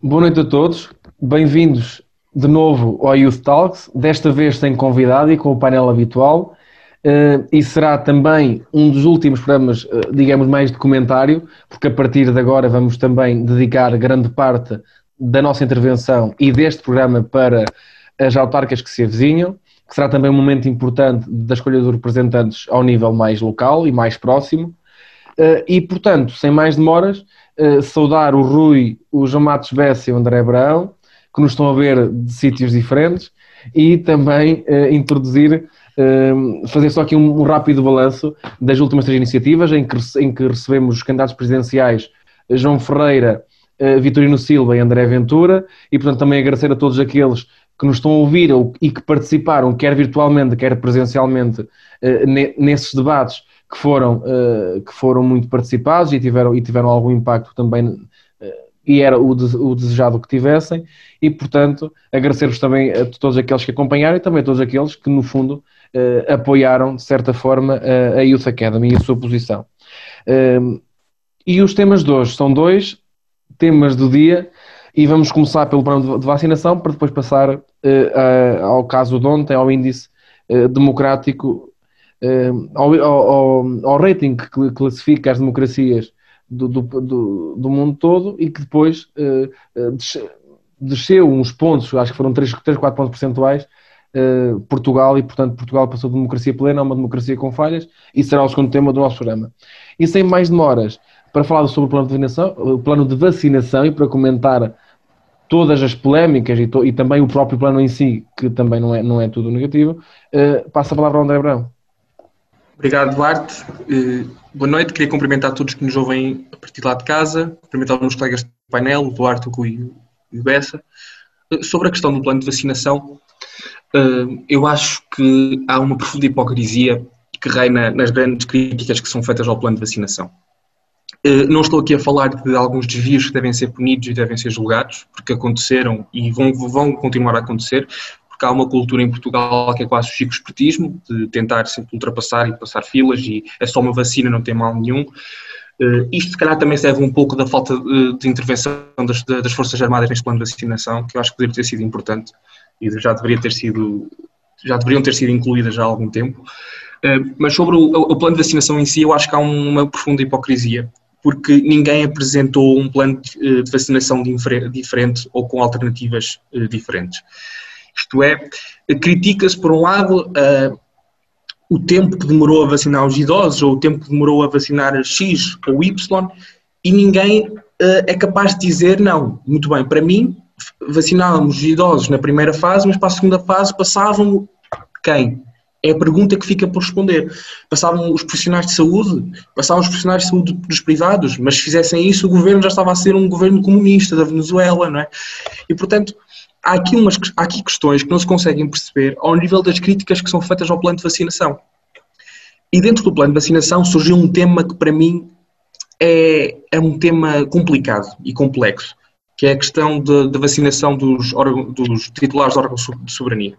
Boa noite a todos, bem-vindos de novo ao Youth Talks, desta vez sem convidado e com o painel habitual. Uh, e será também um dos últimos programas, uh, digamos, mais de comentário, porque a partir de agora vamos também dedicar grande parte da nossa intervenção e deste programa para as autarcas que se avizinham, que será também um momento importante da escolha dos representantes ao nível mais local e mais próximo. Uh, e, portanto, sem mais demoras, saudar o Rui, o João Matos Bessa e o André Abraão, que nos estão a ver de sítios diferentes, e também introduzir fazer só aqui um, rápido balanço das últimas três iniciativas em que, em que recebemos os candidatos presidenciais João Ferreira, uh, Vitorino Silva e André Ventura e portanto também agradecer a todos aqueles que nos estão a ouvir e que participaram, quer virtualmente, quer presencialmente, uh, nesses debates que foram, uh, que foram muito participados e tiveram, e tiveram algum impacto também e era o, o, desejado que tivessem, e portanto agradecer-vos também a todos aqueles que acompanharam e também a todos aqueles que no fundo uh, apoiaram, de certa forma, uh, a Youth Academy e a sua posição. Uh, e os temas de hoje são dois temas do dia, e vamos começar pelo plano de vacinação, para depois passar ao caso de ontem, ao índice democrático, ao, ao, ao, rating que classifica as democracias do, do, do, do mundo todo e que depois desceu uns pontos, acho que foram 3, 3 4 pontos percentuais, uh, Portugal e, portanto, Portugal passou de democracia plena a uma democracia com falhas e será o segundo tema do nosso programa. E sem mais demoras, para falar sobre o plano de vacinação, o plano de vacinação e para comentar todas as polémicas e, to, e, também o próprio plano em si, que também não é, não é tudo negativo, uh, passa a palavra ao André Brão. Obrigado, Duarte. Uh, boa noite. Queria cumprimentar todos que nos ouvem a partir de lá de casa, cumprimentar os meus colegas do painel, o Duarte, o Rui e o Bessa. Uh, sobre a questão do plano de vacinação, eu acho que há uma profunda hipocrisia que reina nas grandes críticas que são feitas ao plano de vacinação. Não estou aqui a falar de alguns desvios que devem ser punidos e devem ser julgados, porque aconteceram e vão, vão continuar a acontecer, porque há uma cultura em Portugal que é quase o chico espertismo, de tentar sempre ultrapassar e passar filas e é só uma vacina, não tem mal nenhum. isto, se calhar, também serve um pouco da falta de, de intervenção das, das, Forças Armadas neste plano de vacinação, que eu acho que poderia ter sido importante e já deveria ter sido já deveriam ter sido incluídas há algum tempo. Eh, mas sobre o, o, plano de vacinação em si, eu acho que há uma profunda hipocrisia, porque ninguém apresentou um plano de, eh, de vacinação diferente ou com alternativas eh, diferentes. Isto é, critica-se, por um lado, o tempo que demorou a vacinar os idosos, ou o tempo que demorou a vacinar X ou Y, e ninguém é capaz de dizer, não, muito bem, para mim vacinávamos idosos na primeira fase, mas para a segunda fase passavam quem? É a pergunta que fica por responder. Passavam os profissionais de saúde, passavam os profissionais de saúde dos privados, mas se fizessem isso, o governo já estava a ser um governo comunista da Venezuela, não é? E portanto, há aqui, umas, há aqui questões que não se conseguem perceber ao nível das críticas que são feitas ao plano de vacinação. E dentro do plano de vacinação surgiu um tema que para mim é, é um tema complicado e complexo que é a questão da vacinação dos, dos titulares de órgãos de soberania.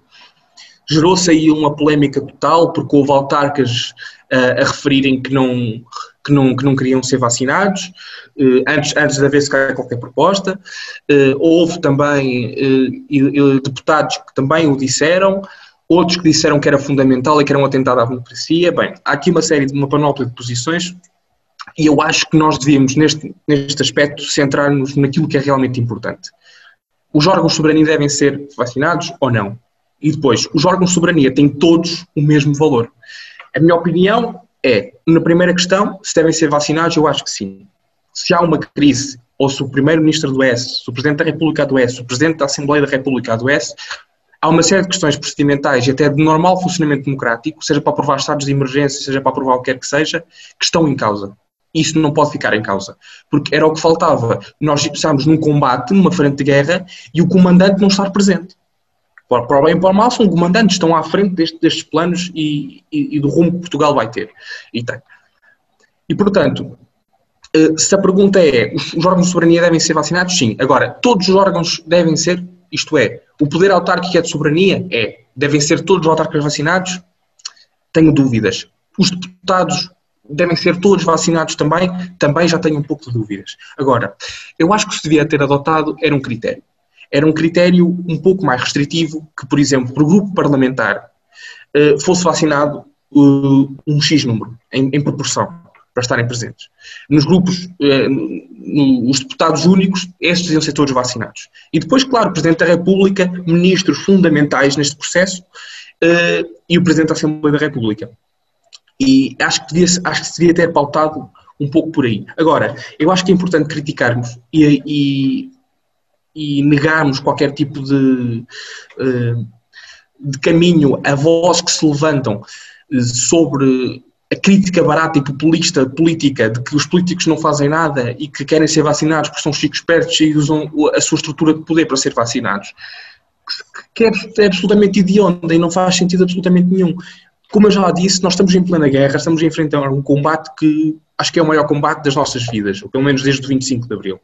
Gerou-se aí uma polémica total, porque houve autarcas a referirem que não, que, não, que não queriam ser vacinados, uh, antes, antes de haver sequer qualquer proposta. Uh, houve também deputados que também o disseram, outros que disseram que era fundamental e que era um atentado à democracia. Bem, há aqui uma série de uma panóplia de posições e eu acho que nós devíamos, neste, neste aspecto, centrar-nos naquilo que é realmente importante. Os órgãos de soberania devem ser vacinados ou não? E depois, os órgãos de soberania têm todos o mesmo valor. A minha opinião é, na primeira questão, se devem ser vacinados, eu acho que sim. Se há uma crise, ou se o Primeiro-Ministro do S, se o Presidente da República do S, o Presidente da Assembleia da República do S, há uma série de questões procedimentais e até de normal funcionamento democrático, seja para aprovar estados de emergência, seja para aprovar o que quer que seja, que estão em causa. Isso não pode ficar em causa, porque era o que faltava. Nós estamos num combate, numa frente de guerra, e o comandante não estar presente. Para o bem e para o mal, são comandantes, estão à frente deste, destes planos e, e, e, do rumo que Portugal vai ter. E tem. E, portanto, eh, se a pergunta é, os órgãos de soberania devem ser vacinados? Sim. Agora, todos os órgãos devem ser, isto é, o poder autárquico é de soberania? É. Devem ser todos os autárquicos vacinados? Tenho dúvidas. Os deputados devem ser todos vacinados também, também já tenho um pouco de dúvidas. Agora, eu acho que se devia ter adotado era um critério. Era um critério um pouco mais restritivo que, por exemplo, o grupo parlamentar uh, fosse vacinado uh, um X número, em, em, proporção, para estarem presentes. Nos grupos, no, os deputados únicos, estes deviam ser todos vacinados. E depois, claro, o Presidente da República, ministros fundamentais neste processo e o Presidente da Assembleia da República. E acho que, devia, acho que se devia ter pautado um pouco por aí. Agora, eu acho que é importante criticarmos e, e, e negarmos qualquer tipo de, eh, de caminho a vozes que se levantam eh, sobre a crítica barata e populista política de que os políticos não fazem nada e que querem ser vacinados porque são chicos espertos e usam a sua estrutura de poder para ser vacinados, que é, é absolutamente idiota e não faz sentido absolutamente nenhum como eu já disse, nós estamos em plena guerra, estamos a enfrentar um combate que acho que é o maior combate das nossas vidas, ou pelo menos desde o 25 de Abril.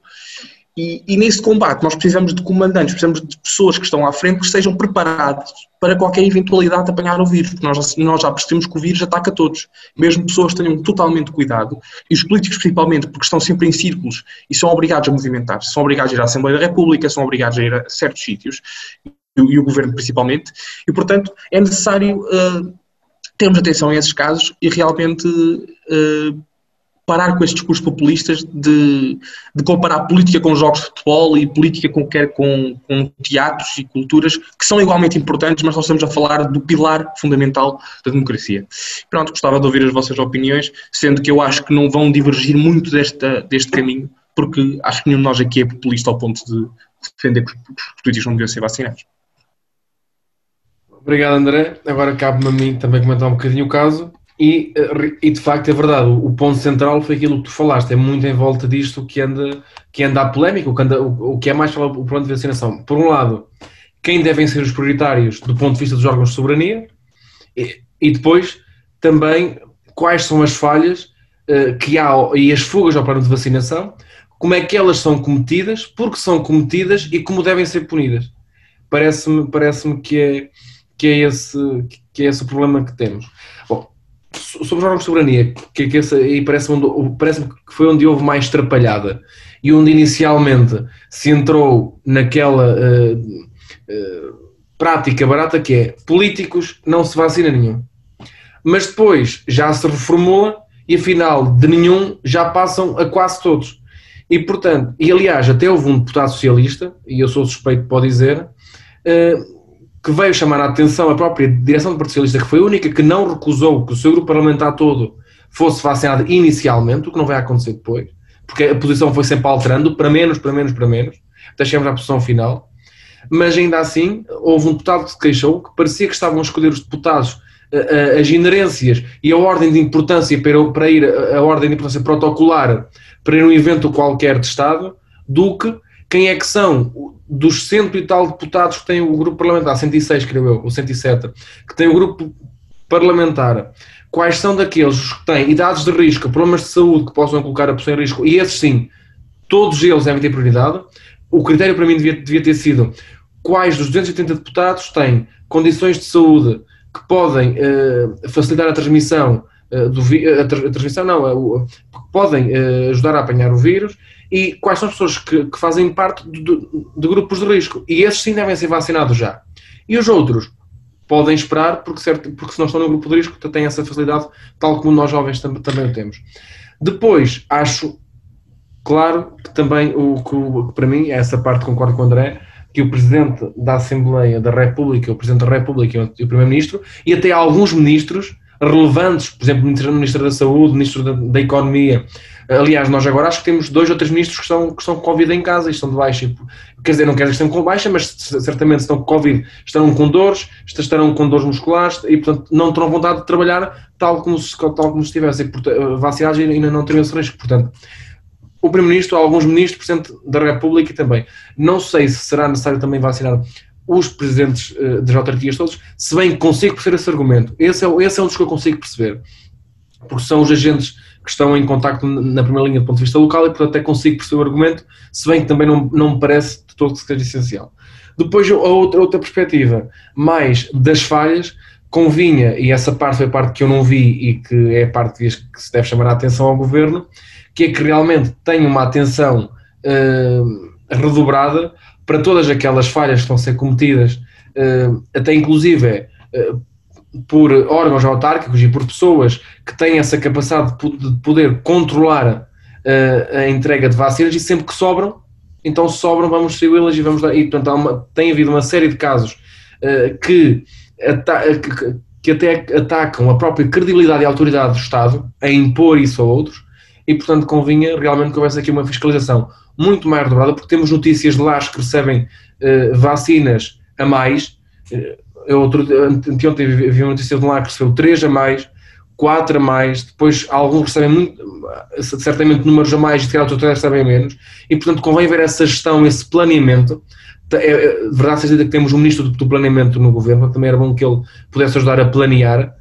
E, e, nesse combate nós precisamos de comandantes, precisamos de pessoas que estão à frente que estejam preparadas para qualquer eventualidade de apanhar o vírus, porque nós, nós já percebemos que o vírus ataca todos. Mesmo pessoas que tenham totalmente cuidado, e os políticos principalmente, porque estão sempre em círculos e são obrigados a movimentar-se, são obrigados a ir à Assembleia da República, são obrigados a ir a certos sítios, e, e o governo principalmente, e portanto é necessário. Uh, termos atenção a esses casos e realmente uh, parar com estes discursos populistas de, de, comparar política com jogos de futebol e política com, com, com teatros e culturas que são igualmente importantes, mas nós estamos a falar do pilar fundamental da democracia. Pronto, gostava de ouvir as vossas opiniões, sendo que eu acho que não vão divergir muito desta, deste caminho, porque acho que nenhum de nós aqui é populista ao ponto de defender que os políticos não deviam ser vacinados. Obrigado, André. Agora cabe-me a mim também comentar um bocadinho o caso. E, eh, e de facto é verdade, o, ponto central foi aquilo que tu falaste, é muito em volta disto que anda, que anda a polémica, o que, anda, o, o que é mais falado o plano de vacinação. Por um lado, quem devem ser os prioritários do ponto de vista dos órgãos de soberania, e, e depois também quais são as falhas uh, que há e as fugas ao plano de vacinação, como é que elas são cometidas, porque são cometidas e como devem ser punidas. Parece-me parece que é que é esse, que é esse o problema que temos. Sobre os órgãos de soberania, que, que esse, aí parece-me parece que foi onde houve mais trapalhada e onde inicialmente se entrou naquela uh, uh, prática barata que é políticos não se vacina nenhum. Mas depois já se reformula e afinal de nenhum já passam a quase todos. E portanto, e aliás, até houve um deputado socialista, e eu sou suspeito pode dizer, uh, que veio chamar a atenção a própria direção do Partido Socialista, que foi a única que não recusou que o seu grupo parlamentar todo fosse vacinado inicialmente, o que não vai acontecer depois, porque a posição foi sempre alterando, para menos, para menos, para menos, até chegamos à posição final. Mas ainda assim, houve um deputado que se queixou que parecia que estavam a escolher os deputados as inerências e a ordem de importância para, para ir, a ordem de importância protocolar para ir a um evento qualquer de Estado, do que quem é que são dos cento e tal deputados que têm o grupo parlamentar, 106, creio eu, ou 107, que têm o grupo parlamentar, quais são daqueles que têm idades de risco, problemas de saúde que possam colocar a pessoa em risco, e esses sim, todos eles devem ter prioridade. O critério para mim devia, devia ter sido quais dos 280 deputados têm condições de saúde que podem uh, facilitar a transmissão uh, do a, a, transmissão não, uh, podem ajudar a apanhar o vírus e quais são as pessoas que, que fazem parte de, de, grupos de risco. E esses sim devem ser vacinados já. E os outros podem esperar, porque, certo, porque se não estão no grupo de risco, têm essa facilidade, tal como nós jovens tam, também o temos. Depois, acho claro que também, o que para mim, essa parte concordo com o André, que o Presidente da Assembleia da República, o Presidente da República e o Primeiro-Ministro, e até alguns ministros relevantes, por exemplo, o Ministro da Saúde, Ministro da, da Economia, Aliás, nós agora acho que temos dois ou três ministros que estão, que estão com Covid em casa e estão de baixa. Quer dizer, não quer dizer que estão com baixa, mas certamente estão com Covid, estarão com dores, estarão com dores musculares e, portanto, não terão vontade de trabalhar tal como se, tal como se estivessem vacinados e ainda não teriam esse risco. Portanto, o Primeiro-Ministro, alguns ministros, Presidente da República também. Não sei se será necessário também vacinar os presidentes uh, das autarquias todos, se bem que consigo perceber esse argumento. Esse é, esse é um dos que eu consigo perceber. Porque são os agentes que estão em contacto na primeira linha do ponto de vista local e, portanto, até consigo perceber o argumento, se bem que também não, não me parece de todo que seja essencial. Depois, a outra, outra perspectiva, mais das falhas, convinha, e essa parte foi a parte que eu não vi e que é a parte que se deve chamar a atenção ao governo, que é que realmente tenha uma atenção uh, redobrada para todas aquelas falhas que estão a ser cometidas, uh, até inclusive uh, por órgãos autárquicos e por pessoas que têm essa capacidade de poder controlar a entrega de vacinas e sempre que sobram, então sobram, vamos distribuí-las e vamos dar. E, portanto, uma, tem havido uma série de casos que que, que até atacam a própria credibilidade e autoridade do Estado a impor isso a outros e, portanto, convinha realmente que houvesse aqui uma fiscalização muito mais dobrada, porque temos notícias de lá que recebem uh, vacinas a mais. Uh, eu outro, anteontem vi uma notícia de lá que recebeu 3 a mais, 4 a mais, depois alguns recebem muito, certamente números a mais e se calhar recebem menos, e portanto convém ver essa gestão, esse planeamento, é, verdade seja que temos um ministro do, planeamento no governo, também era bom que ele pudesse ajudar a planear,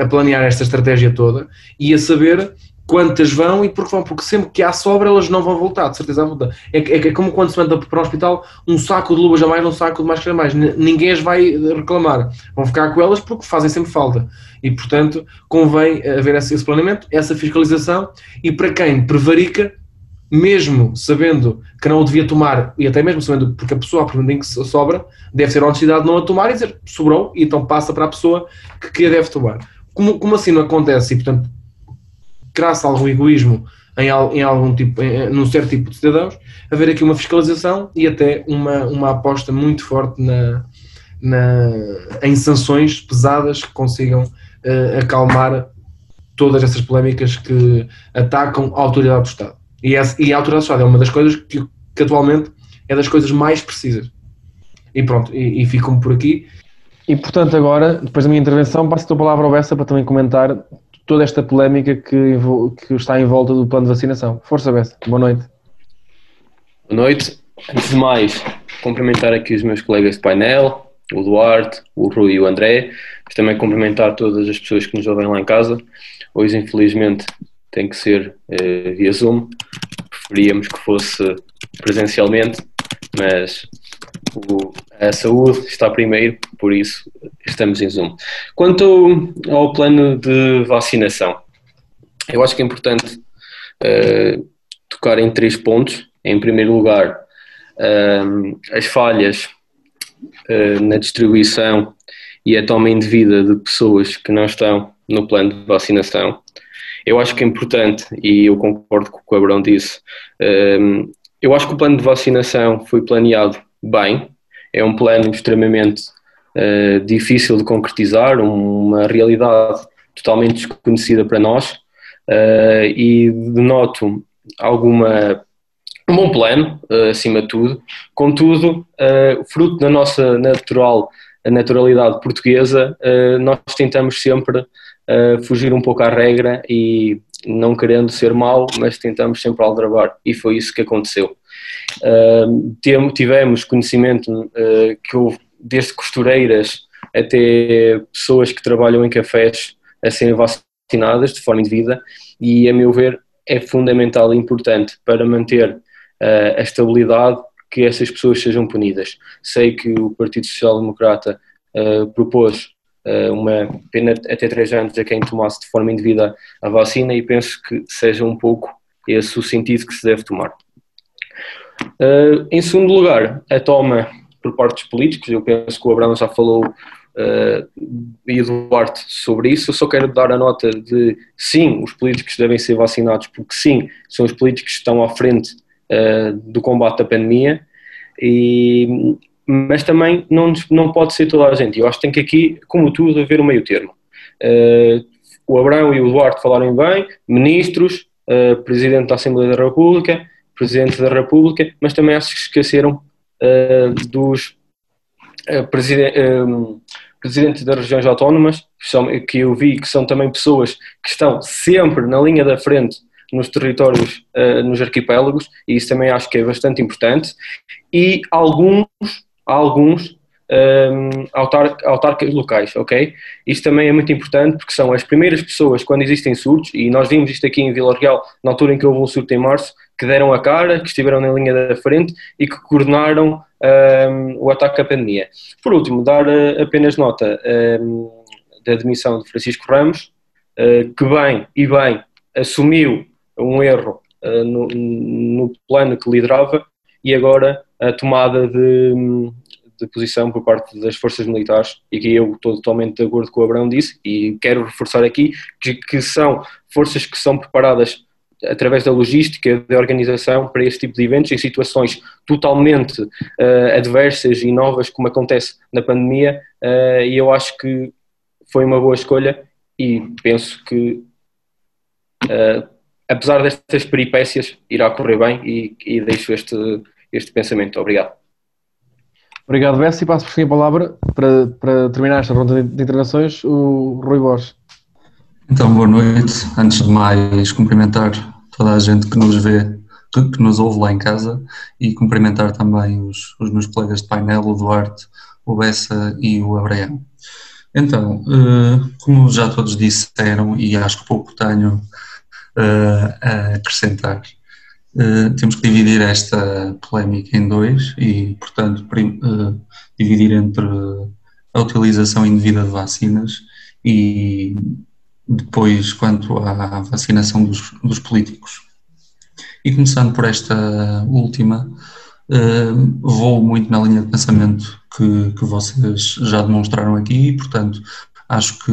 a planear esta estratégia toda. E a saber quantas vão e porque vão, porque sempre que há sobra elas não vão voltar, de certeza absoluta. É, é, é como quando se manda para o hospital um saco de luvas a mais, um saco de máscara a mais, ninguém as vai reclamar, vão ficar com elas porque fazem sempre falta e portanto convém haver esse, esse planeamento, essa fiscalização e para quem prevarica mesmo sabendo que não o devia tomar, e até mesmo sabendo porque a pessoa, a partir que sobra, deve ter a honestidade de não a tomar e dizer sobrou, e então passa para a pessoa que, que a deve tomar. Como, como assim não acontece? E portanto, graças algum egoísmo em, em algum tipo, em, num certo tipo de cidadãos, haver aqui uma fiscalização e até uma, uma aposta muito forte na, na, em sanções pesadas que consigam uh, acalmar todas essas polémicas que atacam a autoridade do Estado. E, a, e a autoridade social é uma das coisas que, que, atualmente é das coisas mais precisas. E pronto, e, e fico-me por aqui. E portanto, agora, depois da minha intervenção, passo a palavra ao Bessa para também comentar toda esta polémica que, que está em volta do plano de vacinação. Força, Bessa. Boa noite. Boa noite. Antes de mais, cumprimentar aqui os meus colegas de painel, o Duarte, o Rui e o André, mas também cumprimentar todas as pessoas que nos ouvem lá em casa. Hoje, infelizmente, tem que ser uh, via Zoom. Preferíamos que fosse presencialmente, mas o, a saúde está primeiro, por isso estamos em Zoom. Quanto ao plano de vacinação, eu acho que é importante uh, tocar em três pontos. Em primeiro lugar, uh, as falhas uh, na distribuição e a toma indevida de pessoas que não estão no plano de vacinação. Eu acho que é importante, e eu concordo com o que o Abrão disse, ehm, eu acho que o plano de vacinação foi planeado bem, é um plano extremamente uh, difícil de concretizar, uma realidade totalmente desconhecida para nós, uh, e denoto alguma um bom plano, uh, acima de tudo, contudo, fruto da nossa natural naturalidade portuguesa, nós tentamos sempre fugir um pouco à regra e não querendo ser mau, mas tentamos sempre aldrabar. E foi isso que aconteceu. Tivemos conhecimento uh, que houve desde costureiras até pessoas que trabalham em cafés a serem vacinadas de forma indevida e, a meu ver, é fundamental e importante para manter uh, a estabilidade que essas pessoas sejam punidas. Sei que o Partido Social Democrata uh, propôs uma pena até 3 anos a quem tomasse de forma indevida a vacina e penso que seja um pouco esse o sentido que se deve tomar. Uh, em segundo lugar, a toma por parte dos políticos, eu penso que o Abraão já falou uh, e o Duarte sobre isso, eu só quero dar a nota de sim, os políticos devem ser vacinados, porque sim, são os políticos que estão à frente uh, do combate à pandemia e mas também não, não pode ser toda a gente. Eu acho que tem que aqui, como tudo, haver um meio termo. Uh, o Abrão e o Duarte falarem bem, ministros, Presidente da Assembleia da República, Presidente da República, mas também acho que esqueceram uh, dos presiden um, Presidentes das regiões autónomas, que, são, que eu vi que são também pessoas que estão sempre na linha da frente nos territórios, nos arquipélagos, e isso também acho que é bastante importante, e alguns alguns um, autar, autarcas locais, ok? Isto também é muito importante porque são as primeiras pessoas quando existem surtos, e nós vimos isto aqui em Vila Real, na altura em que houve um surto em março, que deram a cara, que estiveram na linha da frente e que coordenaram um, o ataque à pandemia. Por último, dar uh, apenas nota um, da demissão de Francisco Ramos, uh, que bem e bem assumiu um erro uh, no, no, plano que liderava e agora a tomada de, de posição por parte das forças militares, e que eu estou totalmente de acordo com o Abrão disse, e quero reforçar aqui que, que são forças que são preparadas através da logística, da organização para esse tipo de eventos em situações totalmente uh, adversas e novas como acontece na pandemia uh, e eu acho que foi uma boa escolha e penso que uh, apesar destas peripécias irá correr bem e, e deixo este, este pensamento. Obrigado. Obrigado, Bessi. Passo por fim a palavra para, para terminar esta ronda de intervenções, o Rui Borges. Então, boa noite. Antes de mais, cumprimentar toda a gente que nos vê, que, nos ouve lá em casa e cumprimentar também os, os meus colegas de painel, o Duarte, o Bessa e o Abraão. Então, uh, como já todos disseram, e acho que pouco tenho uh, a acrescentar, uh, temos que dividir esta polémica em dois e, portanto, dividir entre a utilização indevida de vacinas e depois quanto à vacinação dos, dos políticos. E começando por esta última, uh, vou muito na linha de pensamento que, que vocês já demonstraram aqui e, portanto, acho que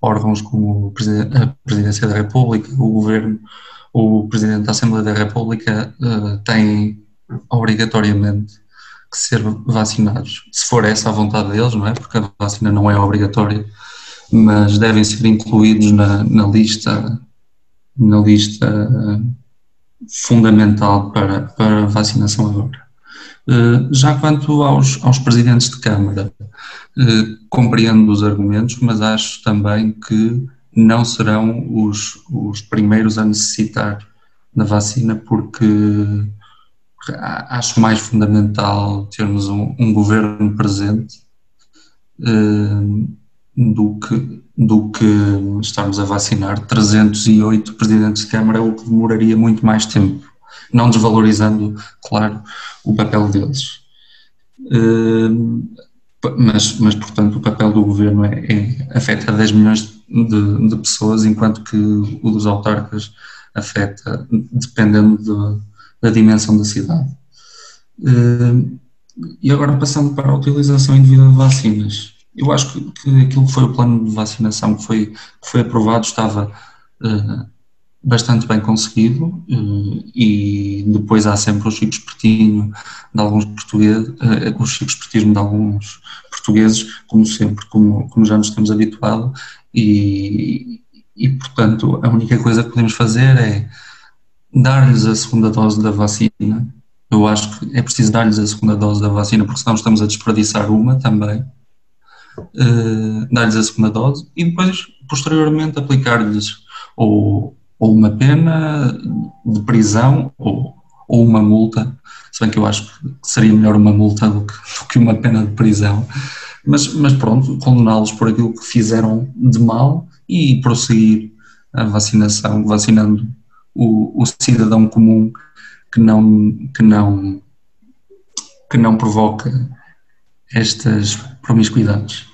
órgãos como a Presidência da República, o Governo, o Presidente da Assembleia da República uh, têm obrigatoriamente que ser vacinados, se for essa a vontade deles, não é? Porque a vacina não é obrigatória mas devem ser incluídos na, na lista, na lista eh, fundamental para, para a vacinação agora. Eh, já quanto aos, aos presidentes de Câmara, eh, compreendo os argumentos, mas acho também que não serão os, os primeiros a necessitar da vacina, porque acho mais fundamental termos um, um governo presente do que, do que estarmos a vacinar 308 presidentes de Câmara, o que demoraria muito mais tempo, não desvalorizando, claro, o papel deles. Eh, mas, mas portanto, o papel do governo é, é afeta 10 milhões de, de, pessoas, enquanto que o dos autarcas afeta, dependendo de, da dimensão da cidade. Eh, e agora, passando para a utilização indevida de vacinas eu acho que, que aquilo que foi o plano de vacinação que foi, que foi aprovado estava uh, bastante bem conseguido uh, e depois há sempre o chico espertinho de alguns portugueses, uh, o chico espertismo de alguns portugueses, como sempre, como, como já nos temos habituado e, e portanto a única coisa que podemos fazer é dar-lhes a segunda dose da vacina. Eu acho que é preciso dar-lhes a segunda dose da vacina porque senão estamos a desperdiçar uma também uh, dar-lhes a segunda dose e depois, posteriormente, aplicar-lhes ou, ou uma pena de prisão ou, ou uma multa, se bem que eu acho que seria melhor uma multa do que, do que uma pena de prisão, mas, mas pronto, condená-los por aquilo que fizeram de mal e prosseguir a vacinação, vacinando o, o cidadão comum que não, que não, que não provoca estas promiscuidades.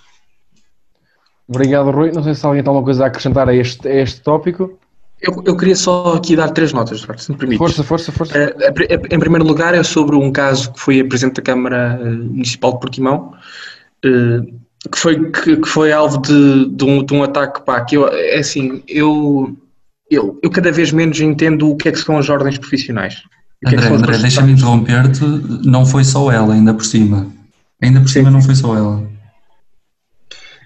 Obrigado, Rui. Não sei se alguém tem alguma coisa a acrescentar a este, a este tópico. Eu, eu, queria só aqui dar três notas, se me permite. Força, força, força. Uh, em primeiro lugar, é sobre um caso que foi a Presidente da Câmara eh, Municipal de Portimão, uh, que, foi, que, que, foi alvo de, de, um, de um ataque pá, que eu, é assim, eu, eu, eu cada vez menos entendo o que é que são as ordens profissionais. André, é André deixa-me interromper-te, não foi só ela, ainda por cima. Ainda por cima não foi só ela.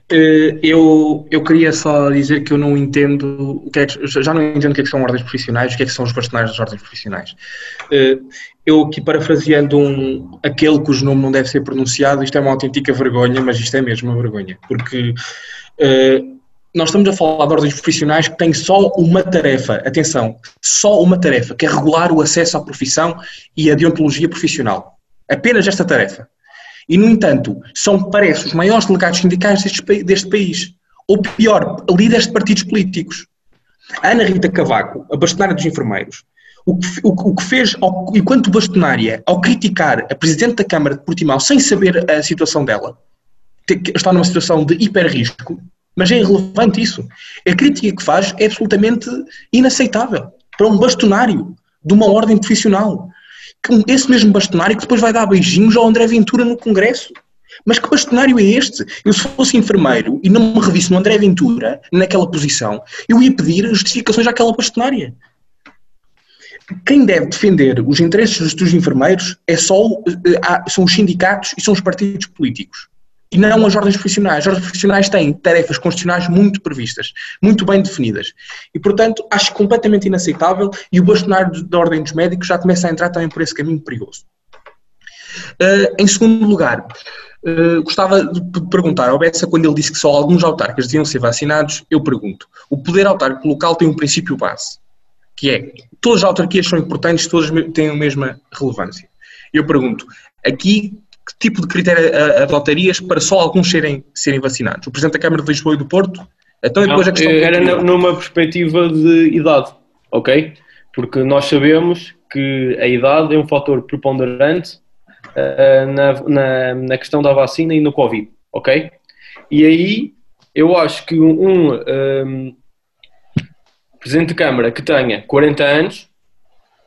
Eh, eu, eu queria só dizer que eu não entendo o que é que, já não entendo o que, é que são ordens profissionais, o que é que são os bastonários das ordens profissionais. Eh, eu aqui parafraseando um, aquele cujo nome não deve ser pronunciado, isto é uma autêntica vergonha, mas isto é mesmo uma vergonha, porque uh, nós estamos a falar de ordens profissionais que têm só uma tarefa, atenção, só uma tarefa, que é regular o acesso à profissão e a deontologia profissional. Apenas esta tarefa. E, no entanto, são, parece, os maiores delegados sindicais deste, deste país. Ou pior, líderes de partidos políticos. A Ana Rita Cavaco, a bastonária dos enfermeiros, O que, o, o que fez, ao, enquanto bastonária, ao criticar a Presidente da Câmara de Portimão sem saber a situação dela, está numa situação de hiper-risco, mas é irrelevante isso. A crítica que faz é absolutamente inaceitável para um bastonário de uma ordem profissional. Esse mesmo bastonário que depois vai dar beijinhos ao André Ventura no Congresso. Mas que bastonário é este? Eu, se fosse enfermeiro e não me revisse no André Ventura, naquela posição, eu ia pedir justificações àquela bastonária. Quem deve defender os interesses dos enfermeiros é só, eh, são os sindicatos e são os partidos políticos. E não as ordens profissionais. As ordens profissionais têm tarefas constitucionais muito previstas, muito bem definidas. E, portanto, acho completamente inaceitável e o bastonário da Ordem dos Médicos já começa a entrar também por esse caminho perigoso. Uh, em segundo lugar, uh, gostava de perguntar ao Bessa, quando ele disse que só alguns autarcas deviam ser vacinados, eu pergunto: o poder autárquico local tem um princípio base, que é todas as autarquias são importantes, todas têm a mesma relevância. Eu pergunto: aqui que tipo de critério adotarias para só alguns serem, serem vacinados? O Presidente da Câmara de Lisboa e do Porto? Então, depois Não, a questão era numa perspectiva de idade, ok? Porque nós sabemos que a idade é um fator preponderante uh, na, na, na, questão da vacina e no Covid, ok? E aí eu acho que um, um Presidente de Câmara que tenha 40 anos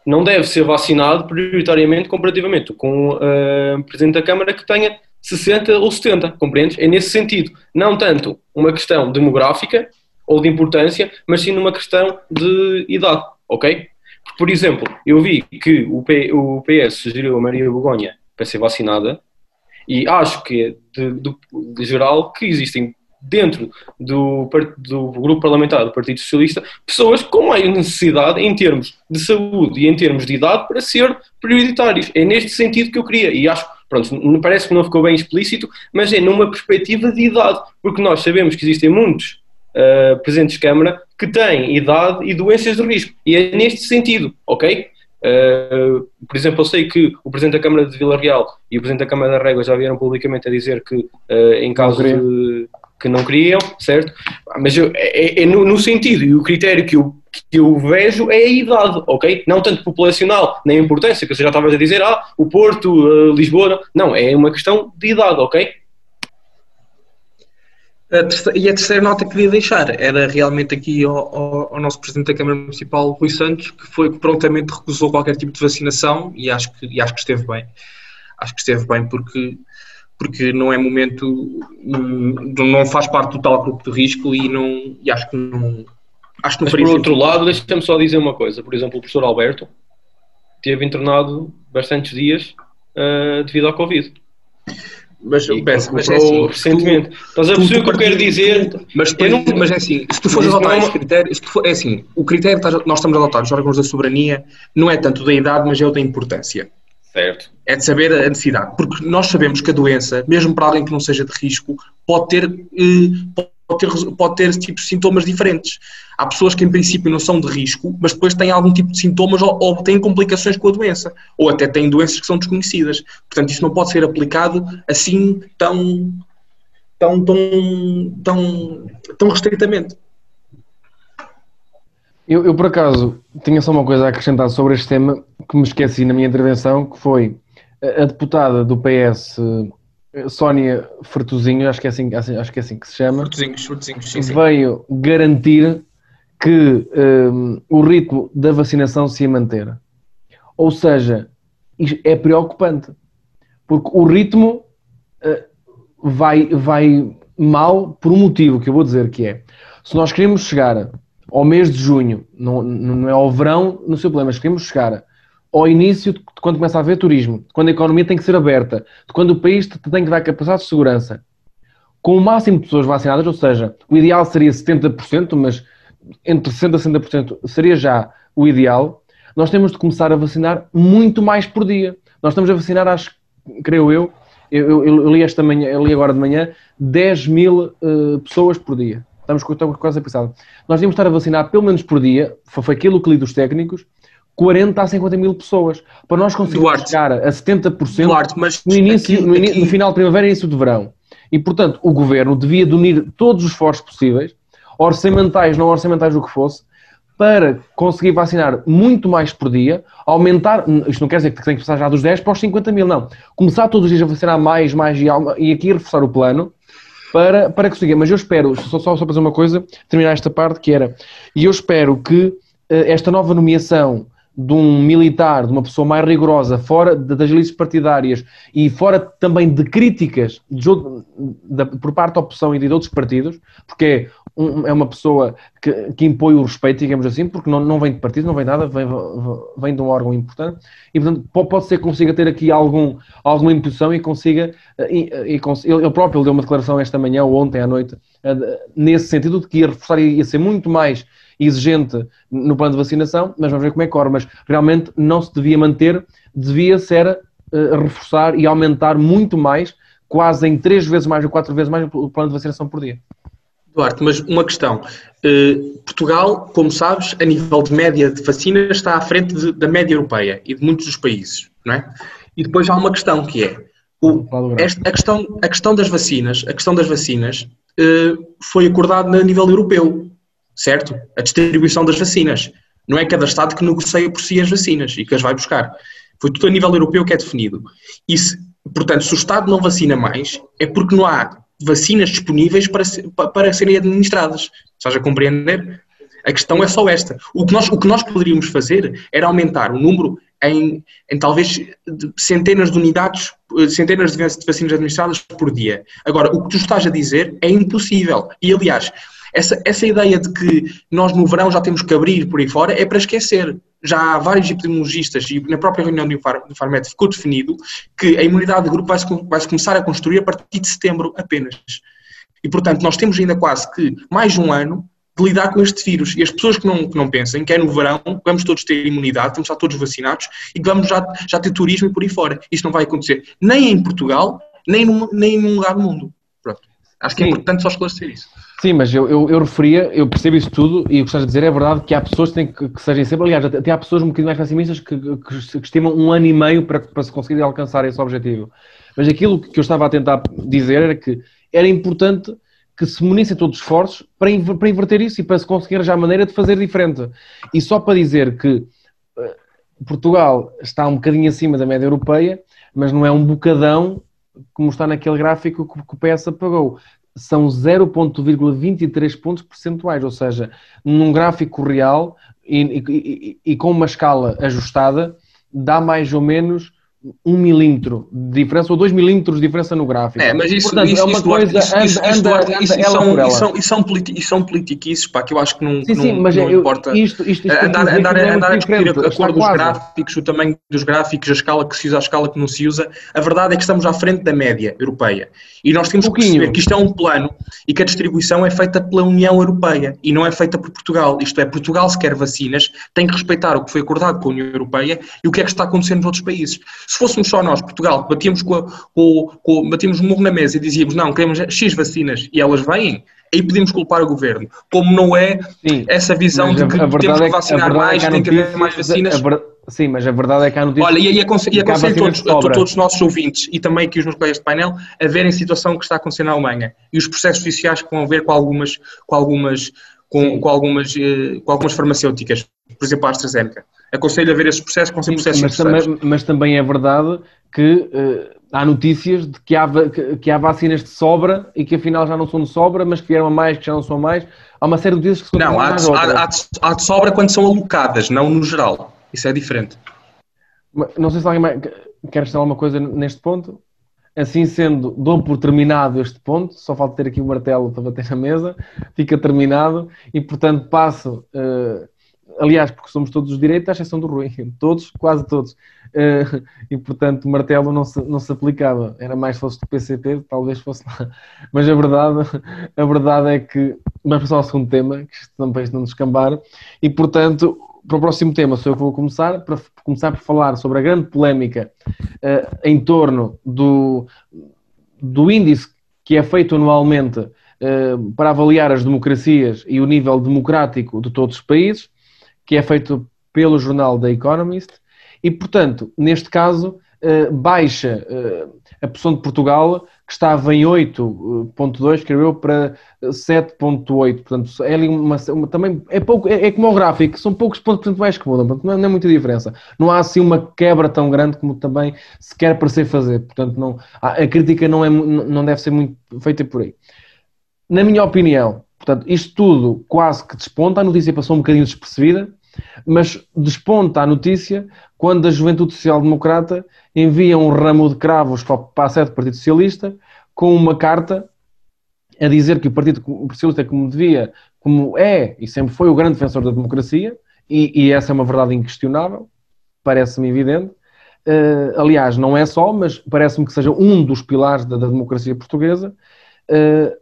não deve ser vacinado prioritariamente comparativamente com uh, Presidente da Câmara que tenha 60 ou 70, compreendes? É nesse sentido. Não tanto uma questão demográfica ou de importância, mas sim numa questão de idade, ok? Por exemplo, eu vi que o, P, o PS sugeriu a Maria Begonha para ser vacinada e acho que é de, de, de geral que existem dentro do, do grupo parlamentar do Partido Socialista pessoas com maior necessidade em termos de saúde e em termos de idade para ser prioritários. É neste sentido que eu queria, e acho, pronto, me parece que não ficou bem explícito, mas é numa perspectiva de idade, porque nós sabemos que existem muitos uh, presidentes de Câmara que têm idade e doenças de risco, e é neste sentido, ok? Uh, por exemplo, eu sei que o Presidente da Câmara de Vila Real e o Presidente da Câmara da Régua já vieram publicamente a dizer que, uh, em caso de que não queriam, certo? Mas eu, é, é no, no, sentido, e o critério que eu, que eu vejo é a idade, ok? Não tanto populacional, nem a importância, que você já estava a dizer, ah, o Porto, uh, Lisboa, não, é uma questão de idade, ok? E a terceira nota que queria deixar era realmente aqui ao, ao, ao, nosso Presidente da Câmara Municipal, Rui Santos, que foi que prontamente recusou qualquer tipo de vacinação e acho que, e acho que esteve bem. Acho que esteve bem porque porque não é momento, não faz parte do tal grupo de risco e, não, e acho que não. Acho que não Mas por outro lado, deixa-me só dizer uma coisa. Por exemplo, o professor Alberto teve internado bastantes dias uh, devido ao Covid. Mas, peço, mas é assim, recentemente. Tu, Estás a perceber o que eu quero dizer? Mas, não, mas é assim, se tu fores adotar não... esse critério, se tu for, é assim, o critério que nós estamos a adotar, os órgãos da soberania, não é tanto da idade, mas é o da importância. Certo. É de saber a necessidade. Porque nós sabemos que a doença, mesmo para alguém que não seja de risco, pode ter, eh, pode ter, pode ter tipo, sintomas diferentes. Há pessoas que em princípio não são de risco, mas depois têm algum tipo de sintomas ou, ou têm complicações com a doença. Ou até têm doenças que são desconhecidas. Portanto, isso não pode ser aplicado assim tão, tão, tão, tão, tão restritamente. Eu, eu, por acaso, tinha só uma coisa a acrescentar sobre este tema que me esqueci na minha intervenção, que foi a, a deputada do PS, Sónia Fertuzinho, acho que é assim, acho que, é assim que se chama, Fertuzinhos, Fertuzinhos, sim, sim. veio garantir que um, o ritmo da vacinação se ia manter. Ou seja, é preocupante, porque o ritmo uh, vai, vai mal por um motivo que eu vou dizer que é, se nós queremos chegar ao mês de junho, não, não é ao verão, no seu problema, mas queremos chegar ao início de quando começa a haver turismo, de quando a economia tem que ser aberta, de quando o país tem que dar capacidade de segurança, com o máximo de pessoas vacinadas, ou seja, o ideal seria 70%, mas entre 60% e 60% seria já o ideal, nós temos de começar a vacinar muito mais por dia. Nós estamos a vacinar, acho, creio eu, eu, eu, eu li esta manhã, eu li agora de manhã, 10 mil uh, pessoas por dia. Estamos, estamos quase a pensar. Nós devíamos estar a vacinar pelo menos por dia, foi aquilo que li dos técnicos, 40 a 50 mil pessoas. Para nós conseguirmos Duarte, chegar a 70% Duarte, no, início, aqui, no, aqui... no final de primavera e início de verão. E, portanto, o governo devia de unir todos os esforços possíveis, orçamentais, não orçamentais, o que fosse, para conseguir vacinar muito mais por dia, aumentar, isto não quer dizer que tem que passar já dos 10 para os 50 mil, não. Começar todos os dias a vacinar mais, mais e, e aqui reforçar o plano para, para conseguir. Mas eu espero, só, só, só fazer uma coisa, terminar esta parte, que era, e eu espero que uh, esta nova nomeação de um militar, de uma pessoa mais rigorosa, fora das listas partidárias e fora também de críticas de, de, por parte da oposição e de outros partidos, porque é, um, é uma pessoa que, que, impõe o respeito, digamos assim, porque não, não vem de partido, não vem nada, vem, vem de um órgão importante e, portanto, pode ser que consiga ter aqui algum, alguma imposição e consiga. E, e, ele próprio deu uma declaração esta manhã ou ontem à noite, eh, nesse sentido de que ia reforçar ia ser muito mais exigente no plano de vacinação, mas vamos ver como é que corre. Mas realmente não se devia manter, devia ser uh, reforçar e aumentar muito mais, quase em três vezes mais ou quatro vezes mais o plano de vacinação por dia. Duarte, mas uma questão. Uh, Portugal, como sabes, a nível de média de vacinas está à frente de, da média europeia e de muitos dos países, não é? E depois há uma questão que é o, esta, a, questão, a questão das vacinas, a questão das vacinas uh, foi acordada a nível europeu certo? A distribuição das vacinas. Não é cada Estado que negocia por si as vacinas e que as vai buscar. Foi tudo a nível europeu que é definido. E se, portanto, se o Estado não vacina mais, é porque não há vacinas disponíveis para, para serem administradas. Estás a compreender? A questão é só esta. O que nós, o que nós poderíamos fazer era aumentar o número em, em talvez centenas de unidades, centenas de vacinas administradas por dia. Agora, o que tu estás a dizer é impossível. E, aliás, essa, essa ideia de que nós no verão já temos que abrir por aí fora é para esquecer. Já há vários epidemiologistas e na própria reunião do Infarmed ficou definido que a imunidade de grupo vai-se vai -se começar a construir a partir de setembro apenas. E, portanto, nós temos ainda quase que mais um ano de lidar com este vírus. E as pessoas que não, que não pensem que é no verão, vamos todos ter imunidade, vamos estar todos vacinados e vamos já, já ter turismo e por aí fora. Isto não vai acontecer nem em Portugal, nem num, nem em nenhum lugar do mundo. Acho que é importante só esclarecer isso. Sim, mas eu, eu, eu, referia, eu percebo isso tudo e o que estás a dizer é verdade que há pessoas que, têm que, que sejam sempre, aliás, até há pessoas um bocadinho mais pessimistas que, que, que, estimam um ano e meio para, para se conseguir alcançar esse objetivo. Mas aquilo que eu estava a tentar dizer era que era importante que se munissem todos os esforços para, para inverter isso e para se conseguir já a maneira de fazer diferente. E só para dizer que uh, Portugal está um bocadinho acima da média europeia, mas não é um bocadão como está naquele gráfico que o PS apagou. São 0,23 pontos percentuais, ou seja, num gráfico real e, e, e, com uma escala ajustada, dá mais ou menos um milímetro de diferença ou dois milímetros de diferença no gráfico. É, mas isso, Portanto, isso, é uma isso, coisa isso, isso, anda, anda, isso, ela são, ela. São, são, politi são politiquices, pá, que eu acho que não, sim, sim, não, mas não eu, importa. Isto, isto, isto andar, andar, é andar a discutir a cor dos gráficos, o tamanho dos gráficos, a escala que se usa, a escala que não se usa. A verdade é que estamos à frente da média europeia. E nós temos um que perceber que isto é um plano e que a distribuição é feita pela União Europeia e não é feita por Portugal. Isto é, Portugal se quer vacinas, tem que respeitar o que foi acordado com a União Europeia e o que é que está acontecendo nos outros países. Se fôssemos só nós, Portugal, que batíamos, com, a, com, com, batíamos um murro na mesa e dizíamos não, queremos X vacinas e elas vêm, aí podemos culpar o governo. Como não é Sim, essa visão de que temos que é vacinar é mais, tem que haver mais vacinas. Sim, mas a verdade é que há notícias. Olha, e, e aconselho, e aconselho todos, todos os nossos ouvintes e também aqui os meus colegas de painel a verem a situação que está acontecendo na Alemanha e os processos judiciais que vão haver com algumas, com algumas, com, com algumas, eh, com algumas farmacêuticas, por exemplo, a AstraZeneca. Aconselho a ver esses processos, com processos mas, também, mas também é verdade que uh, há notícias de que há, que, que, há vacinas de sobra e que afinal já não são de sobra, mas que vieram a mais, que já não são mais. Há uma série de notícias que são Não, há de, há, há, de, há de sobra quando são alocadas, não no geral. Isso é diferente. Não sei se alguém mais quer dizer alguma coisa neste ponto. Assim sendo, dou por terminado este ponto, só falta ter aqui o martelo para bater na mesa, fica terminado e, portanto, passo. Uh, aliás, porque somos todos os direitos, à exceção do Rui, todos, quase todos. Uh, e portanto o martelo não se, não se aplicava, era mais se fosse do PCP, talvez fosse lá. Mas a verdade, a verdade é que vamos passar ao segundo tema, que não, para isto não descambar, e portanto, para o próximo tema sou eu que vou começar, para começar por falar sobre a grande polémica uh, em torno do, do índice que é feito anualmente uh, para avaliar as democracias e o nível democrático de todos os países que é feito pelo jornal The Economist, e, portanto, neste caso, uh, baixa uh, a posição de Portugal, que estava em 8.2, escreveu para 7.8. Portanto, é uma, uma, também é pouco, é, é, como o gráfico, são poucos pontos percentuais que mudam, portanto, não, não, é muita diferença. Não há assim uma quebra tão grande como também se quer parecer fazer. Portanto, não, a, a crítica não, é, não deve ser muito feita por aí. Na minha opinião, portanto, isto tudo quase que desponta, a notícia passou um bocadinho despercebida, mas desponta a notícia quando a Juventude Social Democrata envia um ramo de cravos para a sede do Partido Socialista com uma carta a dizer que o Partido Socialista, como devia, como é e sempre foi o grande defensor da democracia, e, e essa é uma verdade inquestionável, parece-me evidente. Uh, aliás, não é só, mas parece-me que seja um dos pilares da, da democracia portuguesa. Uh,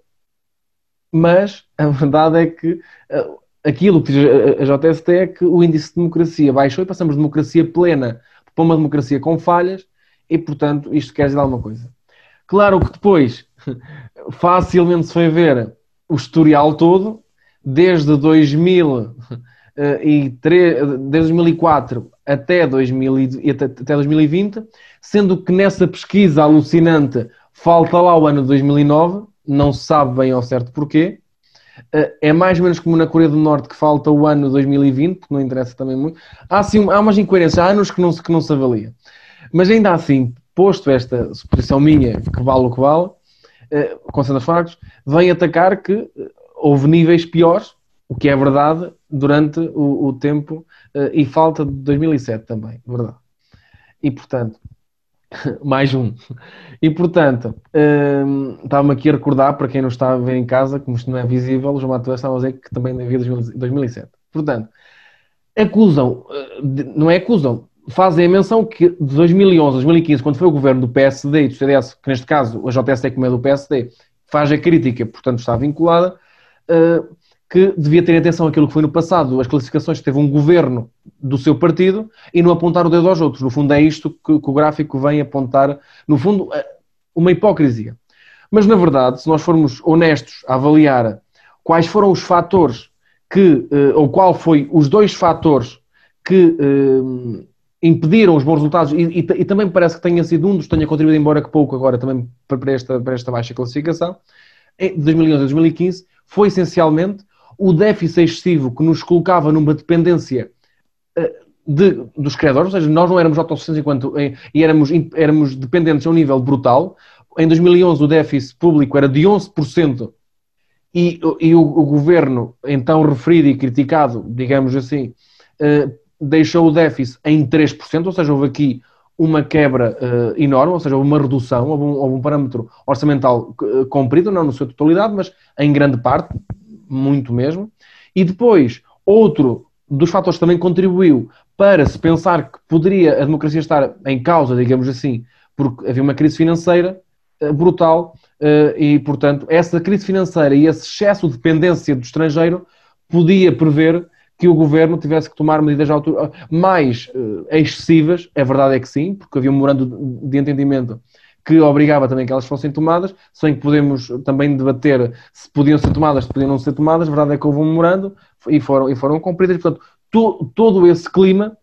mas a verdade é que uh, aquilo que diz a JST é que o índice de democracia baixou e passamos de democracia plena para uma democracia com falhas e, portanto, isto quer dizer alguma coisa. Claro que depois facilmente se foi ver o historial todo, desde 2003, desde 2004 até, 2000, até 2020, sendo que nessa pesquisa alucinante falta lá o ano de 2009, não se sabe bem ao certo porquê, eh, é mais ou menos como na Coreia do Norte que falta o ano 2020, porque não interessa também muito. Há, sim, há umas incoerências, há anos que não, que não se avalia. Mas ainda assim, posto esta suposição minha, que vale o que vale, eh, com os factos, vem atacar que eh, houve níveis piores, o que é verdade, durante o, o tempo e falta de 2007 também, verdade. E portanto, mais um. E portanto, hum, estava-me aqui a recordar, para quem não está a ver em casa, como isto não é visível, o João Matheus estava a dizer que também havia 2007. Portanto, acusam, eh, não é acusam, fazem a menção que de 2011 a 2015, quando foi o governo do PSD e do CDS, que neste caso a JS é como é do PSD, faz a crítica, portanto está vinculada, uh, que devia ter atenção àquilo que foi no passado, as classificações que teve um governo do seu partido e não apontar o dedo aos outros. No fundo, é isto que, que o gráfico vem apontar, no fundo, é uma hipocrisia. Mas, na verdade, se nós formos honestos a avaliar quais foram os fatores que, eh, ou qual foi os dois fatores que eh, impediram os bons resultados, e, e, e, também parece que tenha sido um dos que tenha contribuído, embora que pouco agora, também para esta, para esta baixa classificação, de 2011 a 2015, foi essencialmente o déficit excessivo que nos colocava numa dependência eh, de, dos credores, ou seja, nós não éramos autossuficientes enquanto, e éramos, éramos dependentes a um nível brutal. Em 2011 o déficit público era de 11% e, e o, o, governo, então referido e criticado, digamos assim, eh, deixou o déficit em 3%, ou seja, houve aqui uma quebra uh, enorme, ou seja, uma redução, houve um, um parâmetro orçamental cumprido, não na sua totalidade, mas em grande parte, muito mesmo. E depois, outro dos fatores também contribuiu para se pensar que poderia a democracia estar em causa, digamos assim, porque havia uma crise financeira uh, brutal uh, e, portanto, essa crise financeira e esse excesso de dependência do estrangeiro podia prever que o governo tivesse que tomar medidas mais uh, excessivas, a verdade é que sim, porque havia um memorando de entendimento que obrigava também que elas fossem tomadas, sem que podemos também debater se podiam ser tomadas, se podiam não ser tomadas, a verdade é que houve um memorando e foram, e foram cumpridas, portanto, to, todo esse clima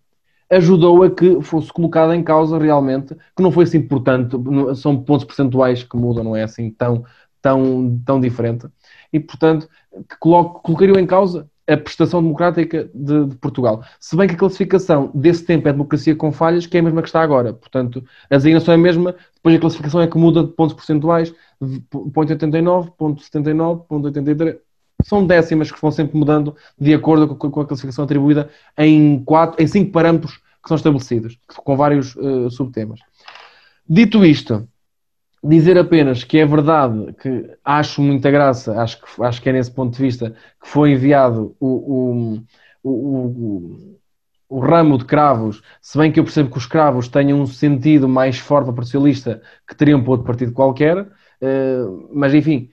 ajudou a que fosse colocada em causa realmente, que não foi assim importante, são pontos percentuais que mudam, não é assim tão, tão, tão diferente, e portanto, que coloco, colocariam em causa a prestação democrática de, de, Portugal. Se bem que a classificação desse tempo é democracia com falhas, que é a mesma que está agora. Portanto, a designação é a mesma, depois a classificação é que muda de pontos percentuais, de ponto 89, ponto 79, ponto 83. São décimas que vão sempre mudando de acordo com a classificação atribuída em, quatro, em cinco parâmetros que são estabelecidos, com vários uh, subtemas. Dito isto, dizer apenas que é verdade que acho muita graça, acho que, acho que é nesse ponto de vista que foi enviado o, o, o, o, ramo de cravos, se bem que eu percebo que os cravos tenham um sentido mais forte para o socialista que teriam para outro partido qualquer, eh, mas enfim,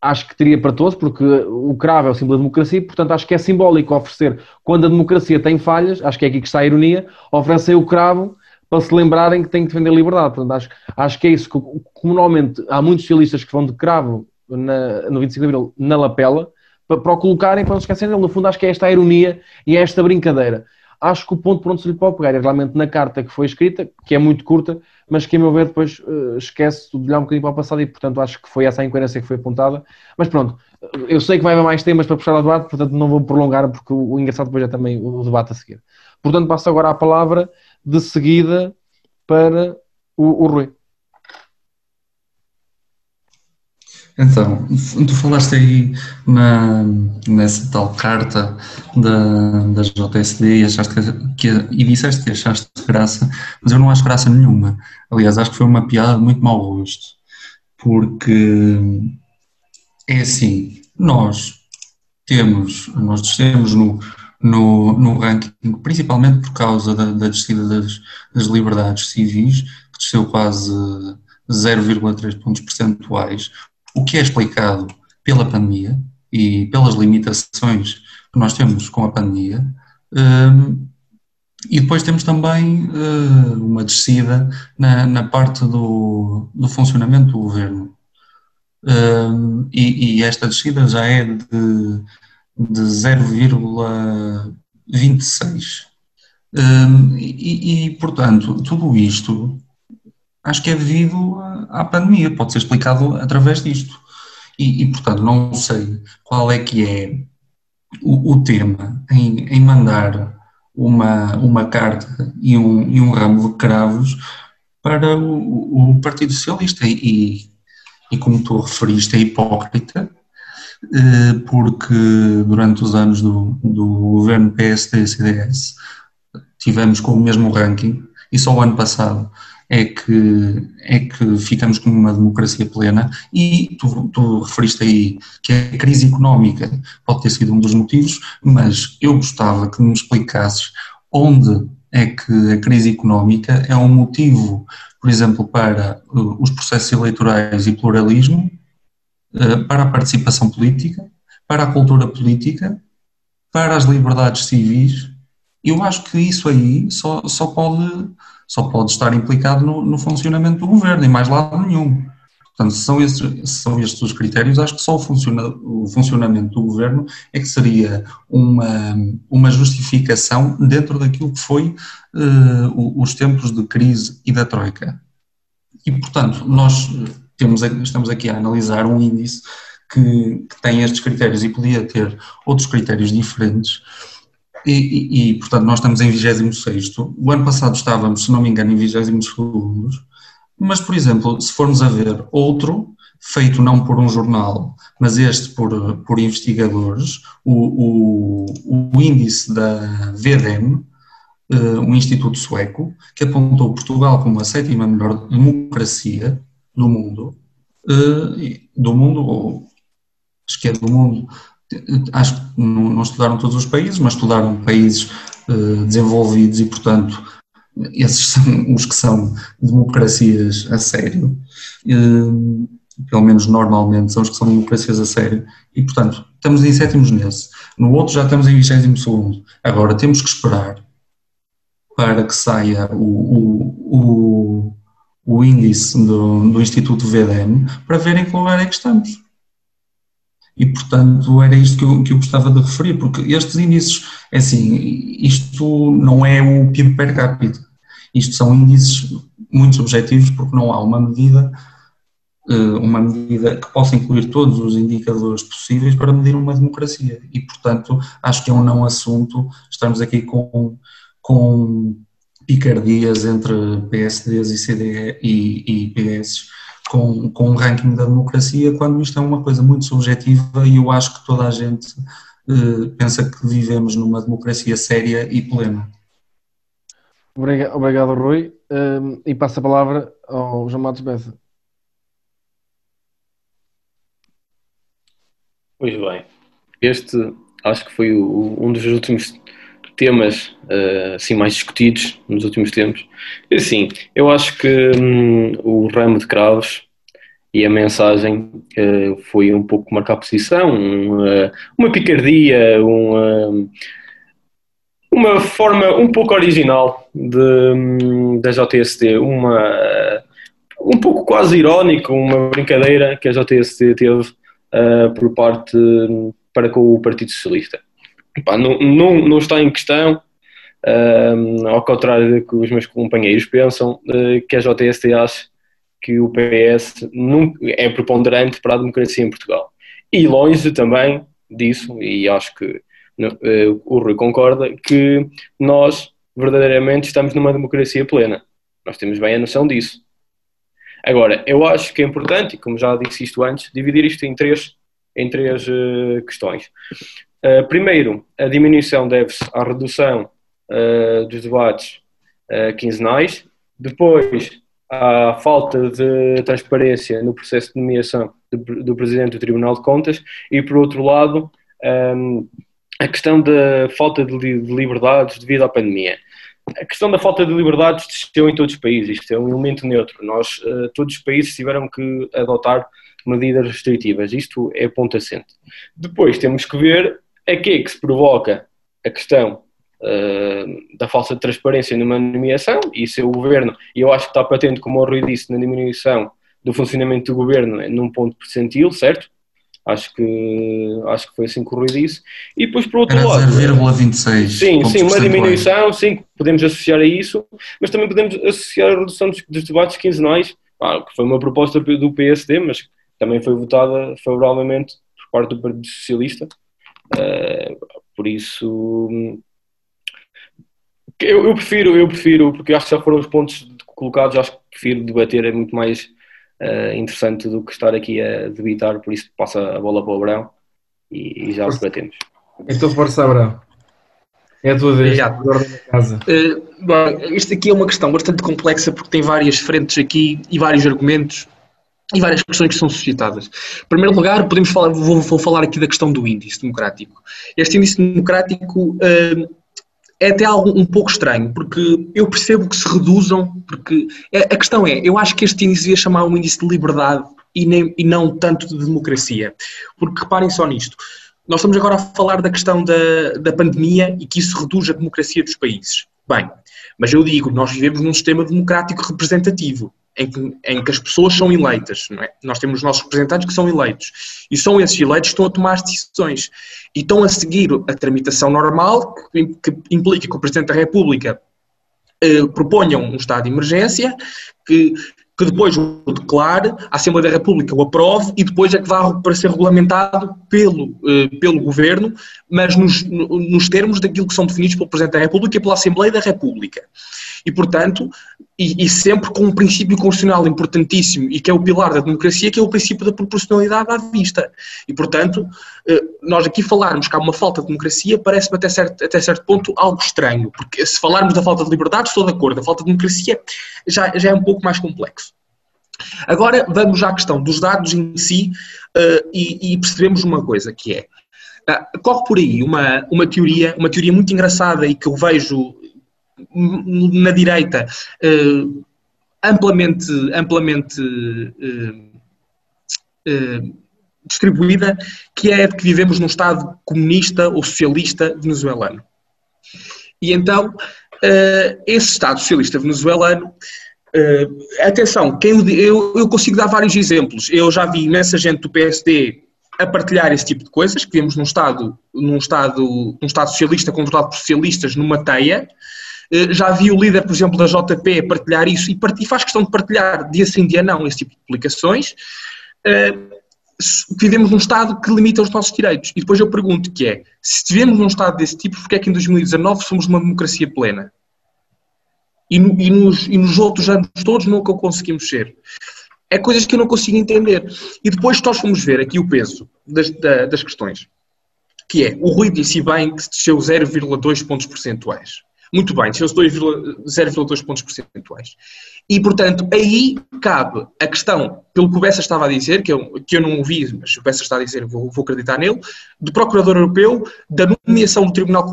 acho que teria para todos, porque o cravo é o símbolo da democracia, portanto acho que é simbólico oferecer, quando a democracia tem falhas, acho que é aqui que está a ironia, oferecer o cravo para se lembrarem que têm que defender a liberdade. Portanto, acho, acho que é isso que, comumente, há muitos socialistas que vão de cravo na, no 25 de Abril na lapela para, para o colocarem, para não esquecerem. No fundo, acho que é esta a ironia e é esta brincadeira. acho que o ponto por onde se lhe pode pegar é realmente na carta que foi escrita, que é muito curta, mas que a meu ver depois uh, esquece de olhar um bocadinho para o passado e portanto acho que foi essa a incoerência que foi apontada. Mas pronto, eu sei que vai haver mais temas para puxar ao debate, portanto não vou prolongar porque o, o engraçado depois é também o, o debate a seguir. Portanto passo agora a palavra de seguida para o, o Rui. Então, tu falaste aí na, nessa tal carta da, da JSD e, achaste que, e disseste que achaste graça, mas eu não acho graça nenhuma. Aliás, acho que foi uma piada muito mau gosto, porque é assim, nós temos, nós descemos no, no, no ranking, principalmente por causa da, da descida das, das liberdades civis, que desceu quase 0,3 pontos percentuais, o que é explicado pela pandemia e pelas limitações que nós temos com a pandemia. Um, e depois temos também uh, uma descida na, na parte do, do, funcionamento do governo. Um, e, e, esta descida já é de, de 0,26. Um, e, e, portanto, tudo isto acho que é devido à pandemia, pode ser explicado através disto. E, e portanto, não sei qual é que é o, o tema em, em, mandar uma, uma carta e um, e um ramo de cravos para o, o Partido Socialista. E, e, como tu referiste, é hipócrita, porque durante os anos do, do governo PSD-CDS tivemos com o mesmo ranking e só o ano passado é que, é que ficamos com uma democracia plena. E tu, tu referiste aí que a crise económica pode ter sido um dos motivos, mas eu gostava que me explicasses onde é que a crise económica é um motivo, por exemplo, para uh, os processos eleitorais e pluralismo, para a participação política, para a cultura política, para as liberdades civis. Eu acho que isso aí só, só pode só pode estar implicado no, no funcionamento do governo, em mais lado nenhum. Portanto, se são estes, são estes os critérios, acho que só o, funciona, o, funcionamento do governo é que seria uma, uma justificação dentro daquilo que foi uh, os tempos de crise e da Troika. E, portanto, nós temos, estamos aqui a analisar um índice que, que tem estes critérios e podia ter outros critérios diferentes, e, e, e, portanto, nós estamos em 26. O ano passado estávamos, se não me engano, em 22. Mas, por exemplo, se formos a ver outro, feito não por um jornal, mas este por, por investigadores, o, o, o índice da VDM, eh, um instituto sueco, que apontou Portugal como a sétima melhor democracia do mundo, eh, do mundo, ou acho que é do mundo, acho que não, estudaram todos os países, mas estudaram países uh, desenvolvidos e, portanto, esses são os que são democracias a sério, uh, pelo menos normalmente são os que são democracias a sério, e, portanto, estamos em sétimos nesse. No outro já estamos em vigésimo segundo. Agora temos que esperar para que saia o, o, o índice do, do Instituto VDM para ver em que lugar é que estamos. E, portanto, era isto que eu, que eu gostava de referir, porque estes índices, é assim, isto não é o PIB per capita, isto são índices muito subjetivos, porque não há uma medida, eh, uma medida que possa incluir todos os indicadores possíveis para medir uma democracia. E, portanto, acho que é um não assunto, estamos aqui com, com picardias entre PSDs e CDE e, e PS com, com um ranking da democracia, quando isto é uma coisa muito subjetiva e eu acho que toda a gente eh, pensa que vivemos numa democracia séria e plena. Obrigado, obrigado Rui. Um, e passo a palavra ao João Matos Bessa. Pois bem, este acho que foi o, um dos últimos temas uh, assim mais discutidos nos últimos tempos. Assim, eu acho que hum, o ramo de cravos e a mensagem uh, foi um pouco marcar posição, uma, uma picardia, uma, uma forma um pouco original de, hum, da JST, uma, um pouco quase irónico, uma brincadeira que a JST teve uh, por parte hum, para com o Partido Socialista. Epá, não, não, não está em questão ao contrário do que os meus companheiros pensam, uh, que a JST acha que o PS nunca, é preponderante para a democracia em Portugal. E longe também disso, e acho que uh, o Rui concorda, que nós verdadeiramente estamos numa democracia plena. Nós temos bem a noção disso. Agora, eu acho que é importante, e como já disse isto antes, dividir isto em três, em três uh, questões. Uh, primeiro, a diminuição deve-se à redução uh, dos debates quinzenais. Depois, à falta de transparência no processo de nomeação do, do Presidente do Tribunal de Contas. E, por outro lado, um, a questão da falta de, de liberdades devido à pandemia. A questão da falta de liberdades desceu em todos os países, isto é um elemento neutro. Nós, uh, todos os países tiveram que adotar medidas restritivas, isto é ponto assente. Depois temos que ver que é que se provoca a questão uh, da falsa transparência numa nomeação, e é o governo, e eu acho que está patente, como o Rui disse, na diminuição do funcionamento do governo num ponto percentil, certo? Acho que, acho que foi assim que o Rui disse. E depois, por outro Era lado. 0,26. Sim, sim, uma diminuição, sim, podemos associar a isso, mas também podemos associar a redução dos, dos debates quinzenais, ah, que foi uma proposta do PSD, mas também foi votada favoravelmente por parte do Partido Socialista. Uh, por isso. Eu, eu, prefiro, eu prefiro, porque acho que já foram os pontos colocados, acho que prefiro debater, é muito mais uh, interessante do que estar aqui a debitar, por isso passa a bola para o Abrão e, e já os batemos. Então força Abrão. É a tua vez, agora da casa. Uh, bom, isto aqui é uma questão bastante complexa porque tem várias frentes aqui e vários argumentos e várias questões que são suscitadas. Em primeiro lugar, podemos falar, vou, vou falar aqui da questão do índice democrático. Este índice democrático uh, é até algo um pouco estranho, porque eu percebo que se reduzam, porque é, a questão é, eu acho que este índice devia chamar um índice de liberdade e, nem, e não tanto de democracia. Porque reparem só nisto. Nós estamos agora a falar da questão da, da pandemia e que isso reduz a democracia dos países. Bem, mas eu digo, nós vivemos num sistema democrático representativo em que, em que as pessoas são eleitas. É? Nós temos os nossos representantes que são eleitos. E são esses eleitos que estão a tomar as decisões. E estão a seguir a tramitação normal, que, que implica que o Presidente da República eh, proponha um estado de emergência, que que depois o declare, a Assembleia da República o aprove e depois é que vá para ser regulamentado pelo, eh, pelo Governo, mas nos, nos termos daquilo que são definidos pelo Presidente da República e pela Assembleia da República. E, portanto, e, e, sempre com um princípio constitucional importantíssimo e que é o pilar da democracia, que é o princípio da proporcionalidade à vista. E, portanto, eh, nós aqui falarmos que há uma falta de democracia parece-me até certo, até certo ponto algo estranho, porque se falarmos da falta de liberdade, estou de acordo, a falta de democracia já, já é um pouco mais complexo. Agora vamos à questão dos dados em si uh, e, e, percebemos uma coisa que é uh, corre por aí uma, uma teoria, uma teoria muito engraçada e que eu vejo na direita uh, amplamente, amplamente distribuída, que é de que vivemos num Estado comunista ou socialista venezuelano. E então, esse Estado socialista venezuelano Uh, atenção, quem, eu, eu consigo dar vários exemplos. Eu já vi imensa gente do PSD a partilhar esse tipo de coisas, que vemos num Estado, num Estado, num Estado socialista controlado por socialistas numa teia. Uh, já vi o líder, por exemplo, da JP partilhar isso e, faz questão de partilhar dia sim, dia não, esse tipo de publicações. Uh, vivemos num Estado que limita os nossos direitos. E depois eu pergunto que é, se vivemos num Estado desse tipo, porque é que em 2019 somos uma democracia plena? e, e, nos, e nos outros anos todos nunca o conseguimos ser. É coisas que eu não consigo entender. E depois nós fomos ver aqui o peso das, das questões, que é, o Rui disse bem que desceu 0,2 pontos percentuais. Muito bem, desceu 0,2 pontos percentuais. E, portanto, aí cabe a questão, pelo que o Bessa estava a dizer, que eu, que eu não ouvi, mas o Bessa está a dizer, vou, vou acreditar nele, do Procurador Europeu, da nomeação do Tribunal,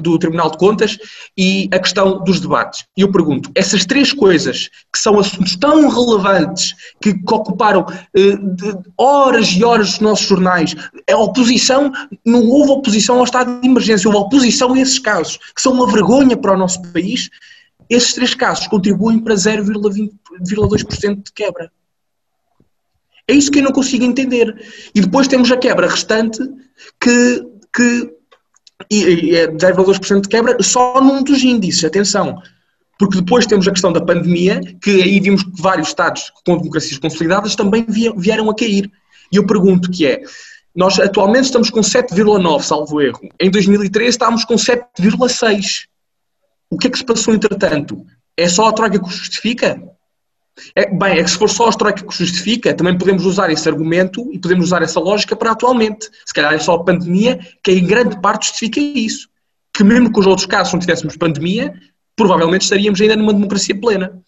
do Tribunal de Contas e a questão dos debates. E eu pergunto, essas três coisas, que são assuntos tão relevantes, que, ocuparam eh, horas e horas dos nossos jornais, a oposição, não houve oposição ao estado de emergência, houve oposição a esses casos, que são uma vergonha para o nosso país, esses três casos contribuem para 0,2% de quebra. É isso que eu não consigo entender. E depois temos a quebra restante que, que e, e é 0,2% de quebra só num dos índices, atenção. Porque depois temos a questão da pandemia, que aí vimos que vários Estados com democracias consolidadas também vieram a cair. E eu pergunto que é, nós atualmente estamos com 7,9, salvo erro. Em 2013 estávamos com 7,6. O que é que se passou entretanto? É só a troca que o justifica? É, bem, é que se for só a troca que o justifica, também podemos usar esse argumento e podemos usar essa lógica para atualmente. Se calhar é só a pandemia que em grande parte justifica isso. Que mesmo que os outros casos não tivéssemos pandemia, provavelmente estaríamos ainda numa democracia plena.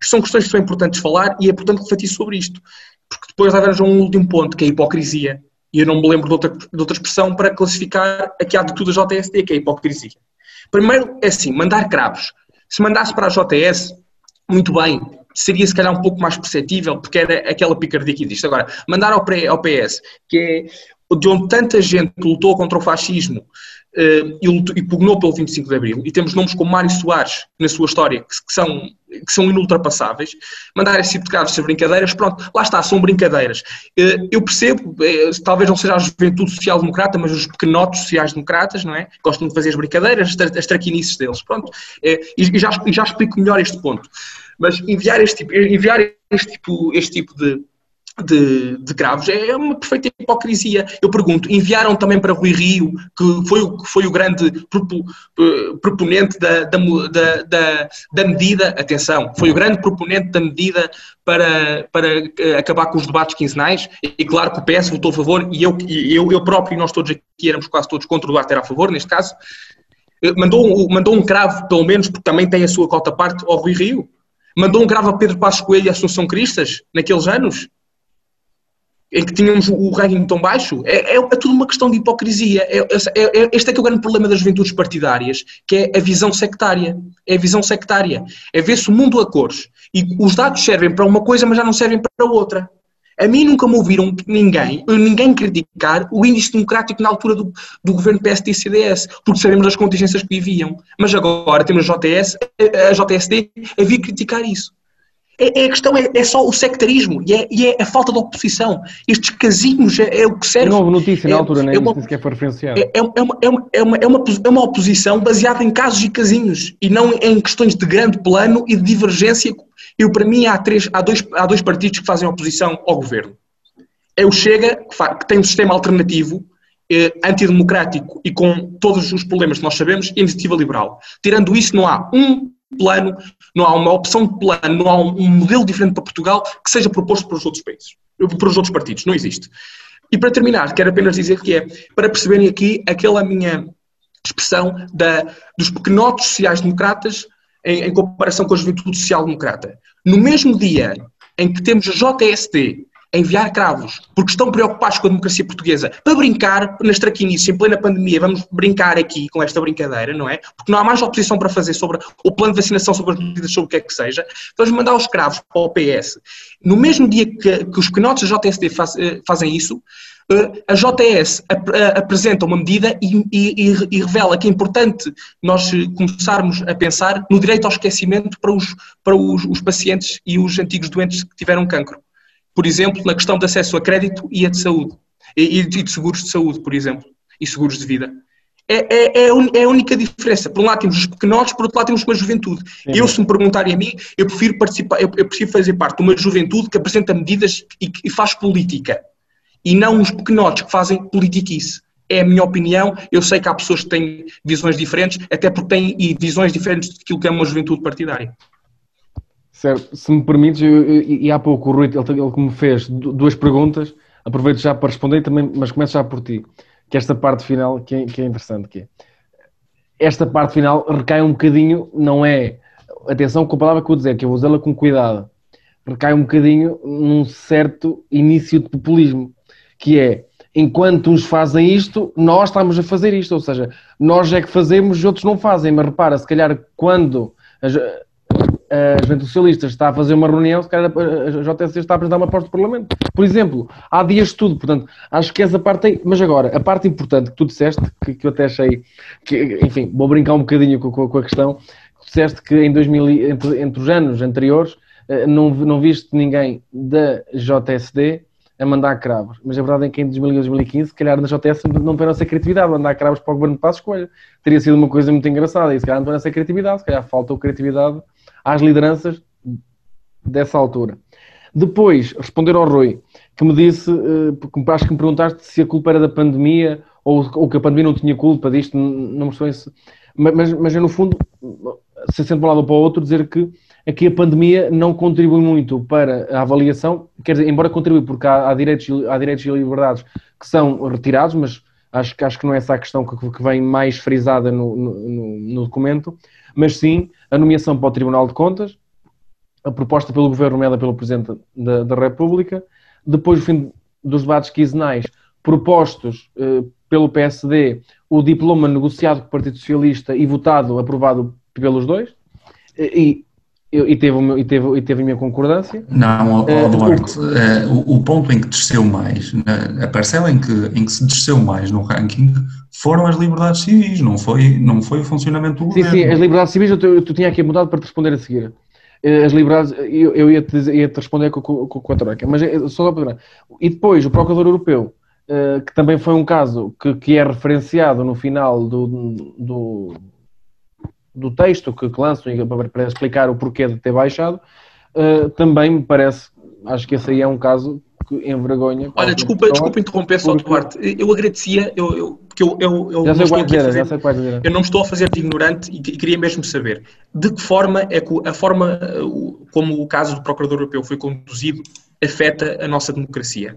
Isto são questões que são importantes falar e é importante refletir sobre isto. Porque depois haverá um último ponto, que é a hipocrisia. E eu não me lembro de outra, de outra expressão para classificar aqui a atitude da JSD, que é a hipocrisia. Primeiro, é assim, mandar cravos. Se mandasse para a JS, muito bem, seria se calhar um pouco mais perceptível, porque era aquela picardia que existe. Agora, mandar ao, PS, que é de onde tanta gente lutou contra o fascismo, uh, e, e pugnou pelo 25 de Abril, e temos nomes como Mário Soares na sua história, que, que são, que são inultrapassáveis, mandar esse tipo de casos ser brincadeiras, pronto, lá está, são brincadeiras. Uh, eu percebo, uh, talvez não seja a juventude social-democrata, mas os pequenotes sociais-democratas, não é? Gostam de fazer as brincadeiras, as, as traquinices deles, pronto. e, e, já, e já explico melhor este ponto. Mas enviar este tipo, enviar este tipo, este tipo de, de, de cravos é uma perfeita hipocrisia. Eu pergunto, enviaram também para Rui Rio, que foi o, que foi o grande eh, proponente da, da, da, da, medida, atenção, foi o grande proponente da medida para, para eh, acabar com os debates quinzenais, e claro que o PS votou a favor, e eu, eu, eu próprio e nós todos aqui éramos quase todos contra o Duarte era a favor, neste caso, eh, mandou, mandou um cravo, pelo menos, porque também tem a sua cota parte ao Rui Rio, mandou um cravo a Pedro Passos Coelho e a Assunção Cristas, naqueles anos, em que tínhamos o ranking tão baixo, é, é, é tudo uma questão de hipocrisia. É, é, é, este é que é o grande problema das juventudes partidárias, que é a visão sectária. É a visão sectária. É ver-se o mundo a cores. E os dados servem para uma coisa, mas já não servem para outra. A mim nunca me ouviram ninguém, ninguém criticar o índice democrático na altura do, do governo PSD e CDS, porque sabemos das contingências que viviam. Mas agora temos a JS, a JSD a vir criticar isso. É, é, a questão é, é, só o sectarismo e é, e é, a falta de oposição. Estes casinhos é, é o que serve. Não houve notícia na altura, nem é uma, sequer foi referenciado. É, é, uma, é, uma, é, uma, é, uma, é uma oposição baseada em casos e casinhos e não em questões de grande plano e de divergência. Eu, para mim, há, três, há, dois, há dois partidos que fazem oposição ao governo. É o Chega, que, faz, que tem um sistema alternativo, eh, antidemocrático e com todos os problemas que nós sabemos, e a iniciativa liberal. Tirando isso, não há um plano, não há uma opção de plano, não há um modelo diferente para Portugal que seja proposto para os outros países, para os outros partidos. Não existe. E para terminar, quero apenas dizer que é, para perceberem aqui aquela minha expressão da, dos pequenotes sociais-democratas em, em, comparação com a juventude social-democrata. No mesmo dia em que temos a JSD enviar cravos, porque estão preocupados com a democracia portuguesa, para brincar nas traquinices em plena pandemia, vamos brincar aqui com esta brincadeira, não é? Porque não há mais oposição para fazer sobre o plano de vacinação, sobre as medidas, sobre o que é que seja. Vamos mandar os cravos para o PS. No mesmo dia que, que os pequenotes da JSD faz, eh, fazem isso, eh, a eh, apresenta uma medida e, e, e, revela que é importante nós começarmos a pensar no direito ao esquecimento para os, para os, os pacientes e os antigos doentes que tiveram cancro por exemplo, na questão de acesso a crédito e a de saúde, e, de seguros de saúde, por exemplo, e seguros de vida. É, é, é, a única diferença. Por um lado temos os pequenotes, por outro lado temos uma juventude. Sim. Eu, se me perguntarem a mim, eu prefiro participar, eu, eu prefiro fazer parte de uma juventude que apresenta medidas e que faz política. E não os pequenotes que fazem politiquice. É a minha opinião. Eu sei que há pessoas que têm visões diferentes, até porque têm visões diferentes daquilo que é uma juventude partidária. Certo, se me permites, eu, eu, e há pouco o Rui, ele, ele que me fez duas perguntas, aproveito já para responder também, mas começo já por ti, que esta parte final que é, que é interessante, que é, esta parte final recai um bocadinho, não é, atenção com a palavra que eu vou dizer, que eu vou usá-la com cuidado, recai um bocadinho num certo início de populismo, que é, enquanto uns fazem isto, nós estamos a fazer isto, ou seja, nós é que fazemos, os outros não fazem, mas repara, se calhar quando a Juventude Socialista está a fazer uma reunião, se calhar a JSC está a apresentar uma proposta do Parlamento. Por exemplo, há dias de tudo, portanto, acho que essa parte aí. Mas agora, a parte importante que tu disseste, que, que eu até achei, que, enfim, vou brincar um bocadinho com, com, com a questão, tu disseste que em 2000, entre, entre os anos anteriores, eh, não, não viste ninguém da JSD a mandar cravos. Mas a verdade é que em 2015, se calhar na JS não tiveram essa criatividade, mandar cravos para o governo de Passos Coelho. Teria sido uma coisa muito engraçada e se calhar não tiveram essa criatividade, se calhar faltou criatividade às lideranças dessa altura. Depois, responder ao Rui, que me disse, uh, acho que me perguntaste se a culpa era da pandemia ou, ou que a pandemia não tinha culpa disto, não me estou mas, mas, eu no fundo, se sendo de um lado para o outro, dizer que aqui a pandemia não contribui muito para a avaliação, quer dizer, embora contribui porque há, há, direitos, há direitos e liberdades que são retirados, mas acho, acho que não é essa a questão que, que vem mais frisada no, no, no documento, mas sim a nomeação para o Tribunal de Contas, a proposta pelo Governo, nomeada pelo Presidente da, da República, depois o fim dos debates quinzenais propostos eh, pelo PSD, o diploma negociado com o Partido Socialista e votado, aprovado pelos dois, e, e, teve, meu, e, teve, e teve a minha concordância. Não, oh, Duarte, uh, o, o, ponto em que desceu mais, a parcela em que, em que se desceu mais no ranking foram as liberdades civis, não foi, não foi o funcionamento do sim, governo. Sim, sim, as liberdades civis eu, eu, tinha aqui mudado para te responder a seguir. Eh, as liberdades, eu, eu ia, te, ia te responder com, com, com a troca, mas eh, só para E depois, o Procurador Europeu, uh, que também foi um caso que, que é referenciado no final do, do, do texto que, que lanço para, para explicar o porquê de ter baixado, uh, também me parece, acho que esse aí é um caso que envergonha. Olha, desculpa, desculpa interromper só, Duarte. Eu agradecia, eu, eu, porque eu, eu, eu, não estou dizer, já sei dizer. eu não estou a fazer de ignorante e, e, queria mesmo saber de que forma é que a forma como o caso do Procurador Europeu foi conduzido afeta a nossa democracia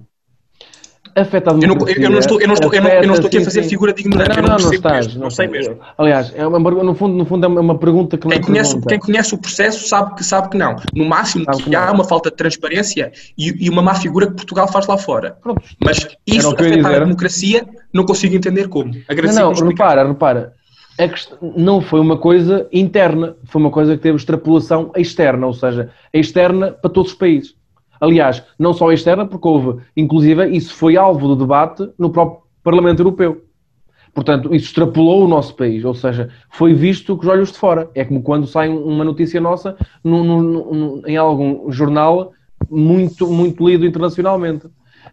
afeta a democracia. Eu não, eu não estou, eu não estou, afeta, eu não, não estou aqui a fazer sim. figura de ignorante. Não, não, não, não, não estás. Mesmo, não, sei mesmo. Aliás, é uma, no, fundo, no fundo é uma pergunta que não quem é conhece, pergunta. Quem conhece o processo sabe que, sabe que não. No máximo sabe que, que há uma falta de transparência e, e, uma má figura que Portugal faz lá fora. Pronto. Mas isso afetar a democracia não consigo entender como. Não, não, repara, repara. É que não foi uma coisa interna, foi uma coisa que teve extrapolação externa, ou seja, externa para todos os países. Aliás, não só externa, porque houve, inclusive, isso foi alvo do debate no próprio Parlamento Europeu. Portanto, isso extrapolou o nosso país, ou seja, foi visto com os olhos de fora. É como quando sai uma notícia nossa no, no, no, em algum jornal muito, muito lido internacionalmente,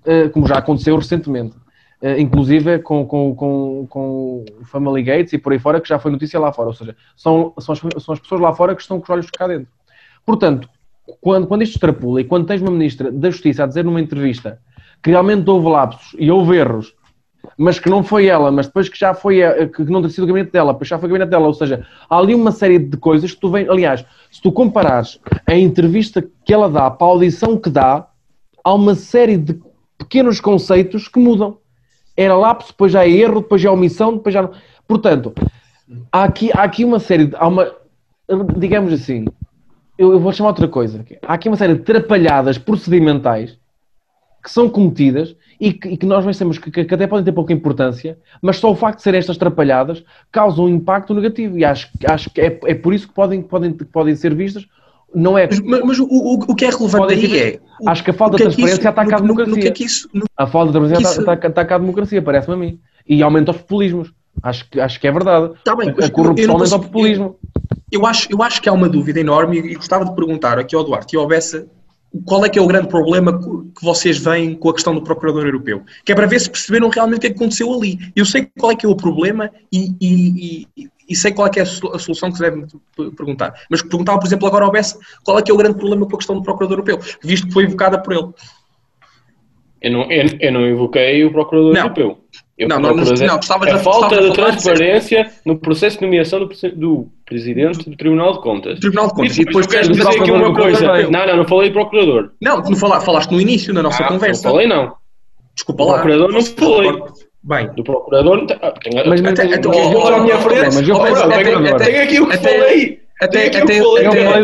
eh, como já aconteceu recentemente. Eh, inclusive com, com, com, com o Family Gates e por aí fora, que já foi notícia lá fora. Ou seja, são, são, as, são as pessoas lá fora que estão com os olhos cá dentro. Portanto, quando, quando isto extrapola e quando tens uma Ministra da Justiça a dizer numa entrevista que realmente houve lapsos e houve erros, mas que não foi ela, mas depois que já foi, que não tem sido o gabinete dela, depois já foi o gabinete dela, ou seja, há ali uma série de coisas que tu vem, aliás, se tu comparares a entrevista que ela dá para a audição que dá, há uma série de pequenos conceitos que mudam. Era lapso, depois já é erro, depois já é omissão, depois já não... Portanto, há aqui, há aqui uma série, de, há uma, digamos assim, eu, eu vou chamar outra coisa. Há aqui uma série de trapalhadas procedimentais que são cometidas e que, e que nós pensamos que, que, até podem ter pouca importância, mas só o facto de serem estas trapalhadas causa um impacto negativo. E acho, acho que é, é por isso que podem, podem, podem ser vistas. Não é... Mas, mas o, o, que é relevante aí é. Acho que a falta de transparência ataca a democracia. É a falta de transparência ataca a democracia, parece-me a mim. E aumenta os populismos. Acho, acho que é verdade. Tá bem, a, a corrupção aumenta o populismo. Eu acho, eu acho que há uma dúvida enorme e gostava de perguntar aqui ao Duarte e ao Bessa qual é que é o grande problema que vocês veem com a questão do Procurador Europeu? Que é para ver se perceberam realmente o que é que aconteceu ali. Eu sei qual é que é o problema e, e, e, e sei qual é que é a solução que se deve perguntar. Mas perguntava, por exemplo, agora ao Bessa qual é que é o grande problema com a questão do Procurador Europeu, visto que foi evocada por ele. Eu não, eu, eu não evoquei o Procurador não. Europeu. Eu não, não, não, não, estavas a, a falta de transparência no processo de nomeação do, do Presidente do Tribunal de Contas. Tribunal de Contas. E, depois queres dizer aqui uma coisa. Não, não, não falei Procurador. Não, tu falaste, falaste no início da nossa ah, conversa. Não falei, não. Desculpa lá. Do Procurador não falei. Bem. Do Procurador. Tenho, mas, então, minha frente. Mas eu tenho aqui o que falei. Até, até, até,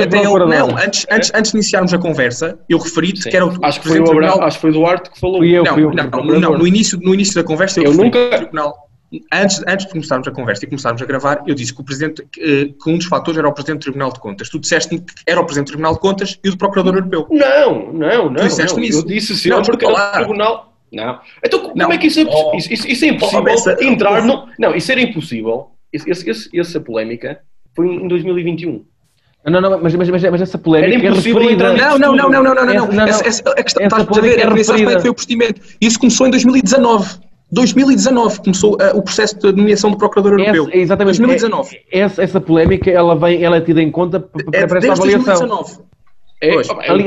até ele, não, antes, antes, antes de iniciarmos a conversa, eu referi-te que era o acho que foi o Abraão, acho que foi o Duarte que falou. Fui eu, não, fui eu, não, não, não, no início, no início da conversa eu, eu nunca tribunal. Antes, antes de começarmos a conversa e começarmos a gravar, eu disse que, o presidente, que, que um dos fatores era o Presidente do Tribunal de Contas. Tu disseste que era o Presidente do Tribunal de Contas e o do Procurador Europeu. Não, não, não. Tu disseste não. isso. Eu disse sim, não, porque era o Tribunal. Não. Então, como não. é que isso é, oh. isso, isso, isso é impossível? Oh, entrar no... Não, isso era impossível. Esse, esse, essa polémica foi em 2021. Não, não, mas, mas, mas, mas essa polémica Era é impossível referida. entrar Não, não, não, não, não, não, não. Essa- não, não. Essa, essa, a questão, Essa estás a ver, é é referida. que foi o procedimento. Isso começou em 2019. 2019 começou ah, o processo de nomeação do Procurador Europeu. Essa, exatamente. 2019. É- Essa, essa polémica ela, vem, ela é tida em conta p- p- É para esta desde avaliação. 2019. É, Pois. opa, eu- Ali-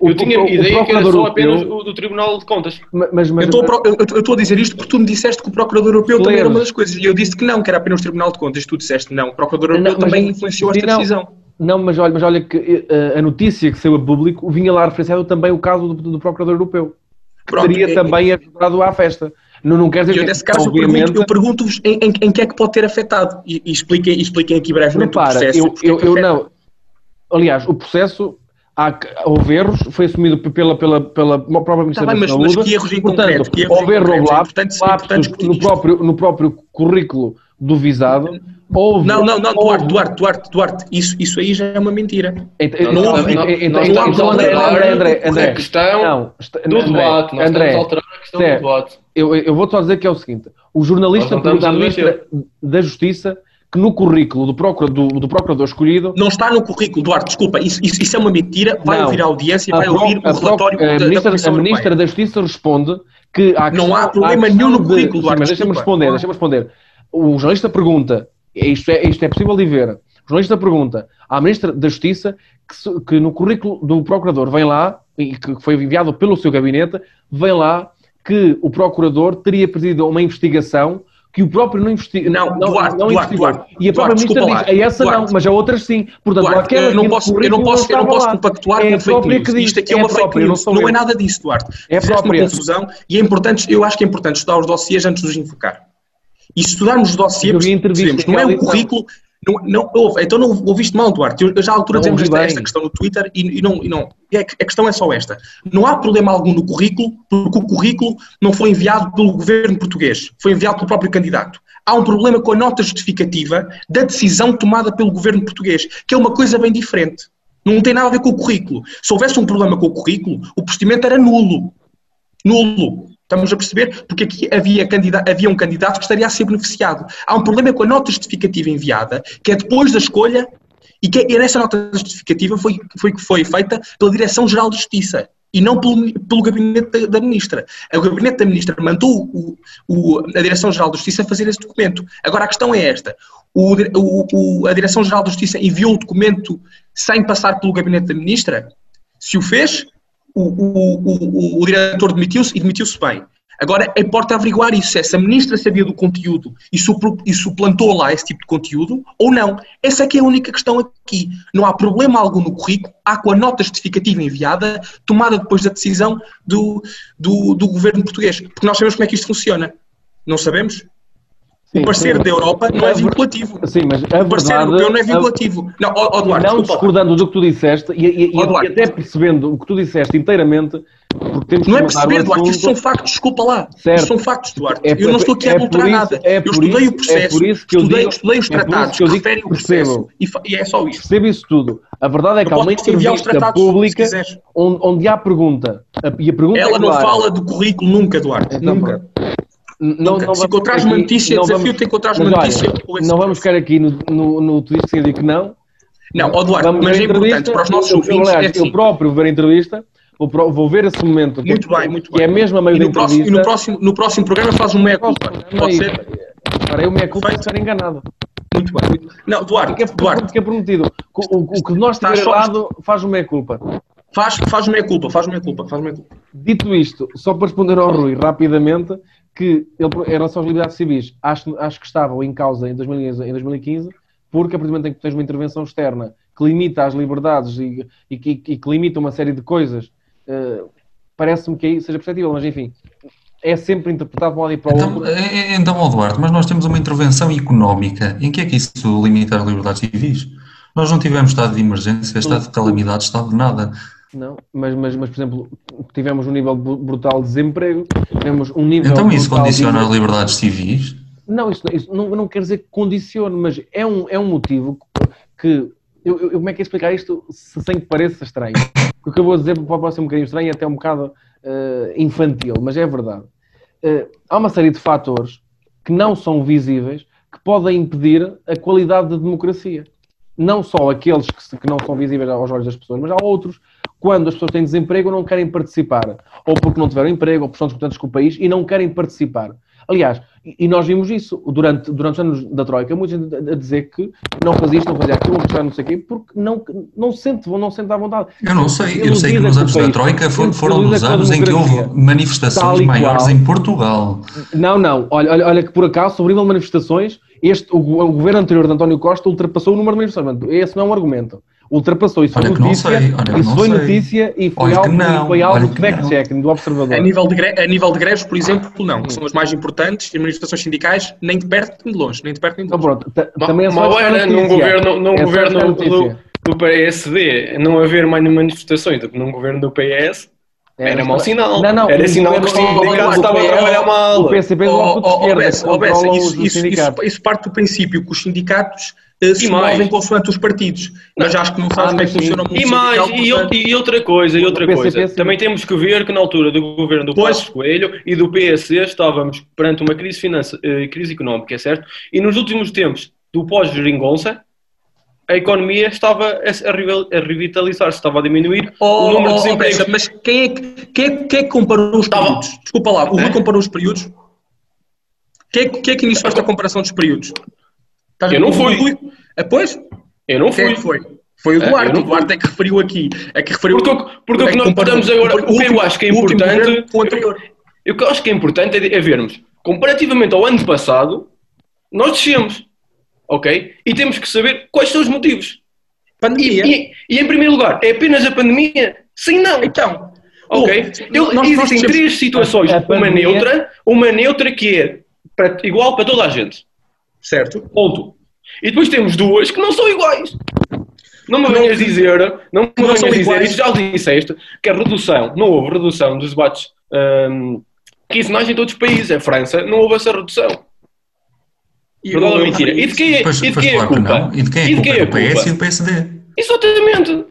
eu tinha o, tinha o- o ideia que era só apenas o do Tribunal de Contas. Mas, mas, Eu estou a pro- eu- estou a dizer isto porque tu me disseste que o Procurador Europeu também era uma das coisas. E eu disse que não, que era apenas o Tribunal de Contas. Tu disseste não. O Procurador Europeu Não, mas- também influenciou esta não. decisão. Não, mas olha, mas olha que eh, a notícia que saiu a público vinha lá referenciado também o caso do, do Procurador Europeu. Que Pronto, teria é- também ajudado à festa. Não, não quer dizer eu, que, nesse caso, eu obviamente, eu pergunto-vos em, em- em que é que pode ter afetado. E, e expliquem, expliquem aqui brevemente o Repara, processo. eu, é eu, eu não. Aliás, o processo, há, houve erros, foi assumido pela, pela, pela própria Ministra bem, da mas, mas Saúde. que erros em Portanto, concreto? Que erros em houve erro, houve lapsos, lapsos no, próprio, no próprio currículo do visado. Houve, Não, não, não, Duarte, Duarte, Duarte, Duarte, isso, isso aí já é uma mentira. Então, Não, então, não, então, não, então, então, a André, alterar André, André, a André, questão não, Do André, debate, nós André, estamos a alterar a questão do debate. eu, eu vou só dizer que é o seguinte: o jornalista Nós não pergunta à estamos a Ministra da Justiça que no currículo do procurador, do, do procurador escolhido. Não está no currículo, Duarte, desculpa, isso, isso, isso é uma mentira. Vai Não. ouvir a audiência a vai pro- ouvir o a relatório a da, da ministra, Comissão a ministra da Justiça responde que há Não há questão- problema questão nenhum no de- currículo, Sim, Duarte, mas deixa-me responder, deixa-me responder. O jornalista pergunta, isto é, isto é possível de ver. O jornalista pergunta à ministra da Justiça que, que no currículo do procurador vem lá, e que foi enviado pelo seu gabinete, vem lá que o procurador teria presidido uma investigação que o próprio não investigou. Não, Duarte, Duarte, investigou. Duarte, e a própria Duarte, ministra diz, lá, a essa não, Duarte. mas a outras sim. Portanto, Duarte, aquela eu não posso, eu não posso, eu não posso compactuar É com a fake news. que diz, Isto aqui é é uma fake própria, não news. Não eu. é nada disso, Duarte. É uma própria. confusão e é importante, eu acho que é importante estudar os dossiês antes de os invocar. E se estudarmos os dossiês, percebemos, não é o disse, currículo. Não, não, ouve, então não ouviste mal, Duarte. Eu, já à altura Não dizemos ouvi esta, esta questão no Twitter e, e não. E não e a, a questão é só esta. Não há problema algum no currículo, porque o currículo não foi enviado pelo governo português, foi enviado pelo próprio candidato. Há um problema com a nota justificativa da decisão tomada pelo governo português, que é uma coisa bem diferente. Não tem nada a ver com o currículo. Se houvesse um problema com o currículo, o procedimento era nulo. Nulo. Estamos a perceber? Porque aqui havia, havia um candidato que estaria a ser beneficiado. Há um problema com a nota justificativa enviada, que é depois da escolha, e que e nessa nota justificativa foi, foi, foi feita pela Direção-Geral de Justiça e não pelo, pelo gabinete da, da Ministra. O gabinete da Ministra mandou o, o- a Direção-Geral de Justiça fazer esse documento. Agora a questão é esta: o- a Direção-Geral de Justiça enviou o documento sem passar pelo gabinete da Ministra? Se o fez, o, o, o, diretor demitiu-se e demitiu-se bem. Agora, importa averiguar isso, se essa ministra sabia do conteúdo e, supro- e suplantou lá esse tipo de conteúdo ou não. Essa é que é a única questão aqui. Não há problema algum no currículo, há com a nota justificativa enviada, tomada depois da decisão do, do, do governo português. Porque nós sabemos como é que isto funciona. Não sabemos? Sim, o parecer sim. da Europa não A é ver- vinculativo. Sim, mas a O parecer verdade. europeu não é a- vinculativo. Não, ó, ó, Duarte, não discordando do que tu disseste e, e- e- e até percebendo o que tu disseste inteiramente, porque temos que Não é o perceber, Duarte, isto assunto. são factos, desculpa lá. Certo. Isto são factos, Duarte. É eu não estou aqui a é por isso- nada. é eu estudei isso- o processo, é isso que eu estudei, digo- estudei os é isso tratados que eu digo o processo percebo. e, é só isto. Percebo isso tudo. A verdade é que Eu há uma entrevista pública onde, onde há pergunta. A- E a pergunta Ela é não fala do currículo nunca, Duarte. Então, nunca. N- Nunca. Se encontrares uma notícia, não desafio-te vamos- a encontrares uma notícia Não vamos ficar aqui no, no, no que dizer que não. Não, ó Duarte, Vamos mas é importante para os nossos Eu- eu, ouvintes. aliás, é assim. eu próprio vou ver a entrevista, vou, vou ver esse momento. é- Muito bem, muito é bem. mesmo a meio E no próximo, e entrevista. no próximo, no próximo programa faz um meia-culpa. Pode ser? Para eu é culpa de estar enganado. Muito bem. Não, Duarte, Fica, Duarte, fica prometido. O, o, o que nós Está tiver só- errado faz uma culpa. faz, faz meia-culpa, faz meia-culpa, faz meia-culpa. Dito isto, só para responder ao Rui rapidamente, que ele, em relação às liberdades civis, acho, acho que estavam em causa em 2015, em 2015 porque a partir do momento em que tens uma intervenção externa que limita as liberdades e, e que, e que limita uma série de coisas, eh, parece-me que aí seja perceptível, mas enfim, é sempre interpretado para um lado e para o Então, outro. então, ó Duarte, mas nós temos uma intervenção económica. Em que é que isso limita as liberdades civis? Nós não tivemos estado de emergência, estado de calamidade, estado de nada. Não, mas, mas, mas, por exemplo, tivemos um nível brutal de desemprego, tivemos um nível Então isso brutal de- condiciona as liberdades civis? Não, isso, isso não, não quer dizer que condicione, mas é um, é um motivo que. Eu, eu- como é que é explicar isto se- sem que pareça estranho? O que eu vou dizer pode ser um bocadinho estranho e até um bocado eh, infantil, mas é verdade. Eh, há uma série de fatores que não são visíveis que podem impedir a qualidade da democracia. não só aqueles que, que não são visíveis aos olhos das pessoas, mas há outros, quando as pessoas têm desemprego, não querem participar, ou porque não tiveram emprego, ou porque são descontentes com o país e não querem participar. Aliás, e nós vimos isso durante, durante os anos da Troika, muita gente a dizer que não fazia isto, não fazia aquilo, não fazia não sei o quê, porque não, não sente, não sente à vontade. Eu não sei, eu sei que nos anos o da país, Troika for- foram iludida os anos em que houve manifestações maiores qual. em Portugal. Não, não. Olha, olha, olha que por acaso, sobre o manifestações, este, o, o governo anterior de António Costa ultrapassou o número de manifestações. Esse não é um argumento. Ultrapassou. Isso Olha foi notícia, sei, olha isso foi sei. notícia e foi Olha que algo, não, foi algo que fact-checking do observador. A nível, de gre- a nível de greves, por exemplo, não, que são as mais importantes, e manifestações sindicais, nem de perto nem de longe, nem de perto nem de Então longe. pronto, ta- também é esta era num governo, num É governo do, do PSD não haver mais manifestações do que num governo do PS, Era mau sinal. Não, não, era sinal que sindicatos estavam a trabalhar mal. O PCP Oh, grupo de esquerda isso, os isso, sindicatos. isso, isso parte do princípio que os sindicatos eh, se mais? movem consoante os partidos. Mas acho que não Ah, sabes como é que funciona o E mais, sindical, e, e outra coisa, e outra coisa. Também temos que ver que na altura do governo do Pois. Passos Coelho e do PSD estávamos perante uma crise, eh, crise económica, é certo? E nos últimos tempos do pós-geringonça, a economia estava a, revitalizar-se, estava a diminuir Oh, o número de oh, oh, desempregos. Mas quem é, que, quem, é, quem é que comparou os períodos? Desculpa lá, o Rui É? comparou os períodos? Quem é, que- quem é que iniciou esta comparação dos períodos? Estás Eu não fui. Rui? Ah, pois? Eu não é fui. foi? Foi o eu Duarte. O Duarte é que referiu aqui. É que referiu Porque, porque é que nós estamos agora, o que eu acho que é importante, o anterior. que eu acho que é importante é, é vermos, comparativamente ao ano passado, nós descemos, ok? E temos que saber quais são os motivos. E, Pandemia. e- e, em primeiro lugar, é apenas a pandemia? Sim, não. Então, Ok? Eu- nós- nós existem temos- três situações. Uma pandemia- neutra, uma neutra que é para- igual para toda a gente. Certo. Ponto. E depois temos duas que não são iguais. Não me venhas dizer, não me não venhas dizer, isso já o disseste, que a redução, não houve redução dos debates hum, quinzenais em todos os países. A França não houve essa redução. E Verdade ou mentira? E de quem é, Pois, e de quem é a culpa? E de quem é E a de quem culpa? é a Do PS e do PSD. Exatamente.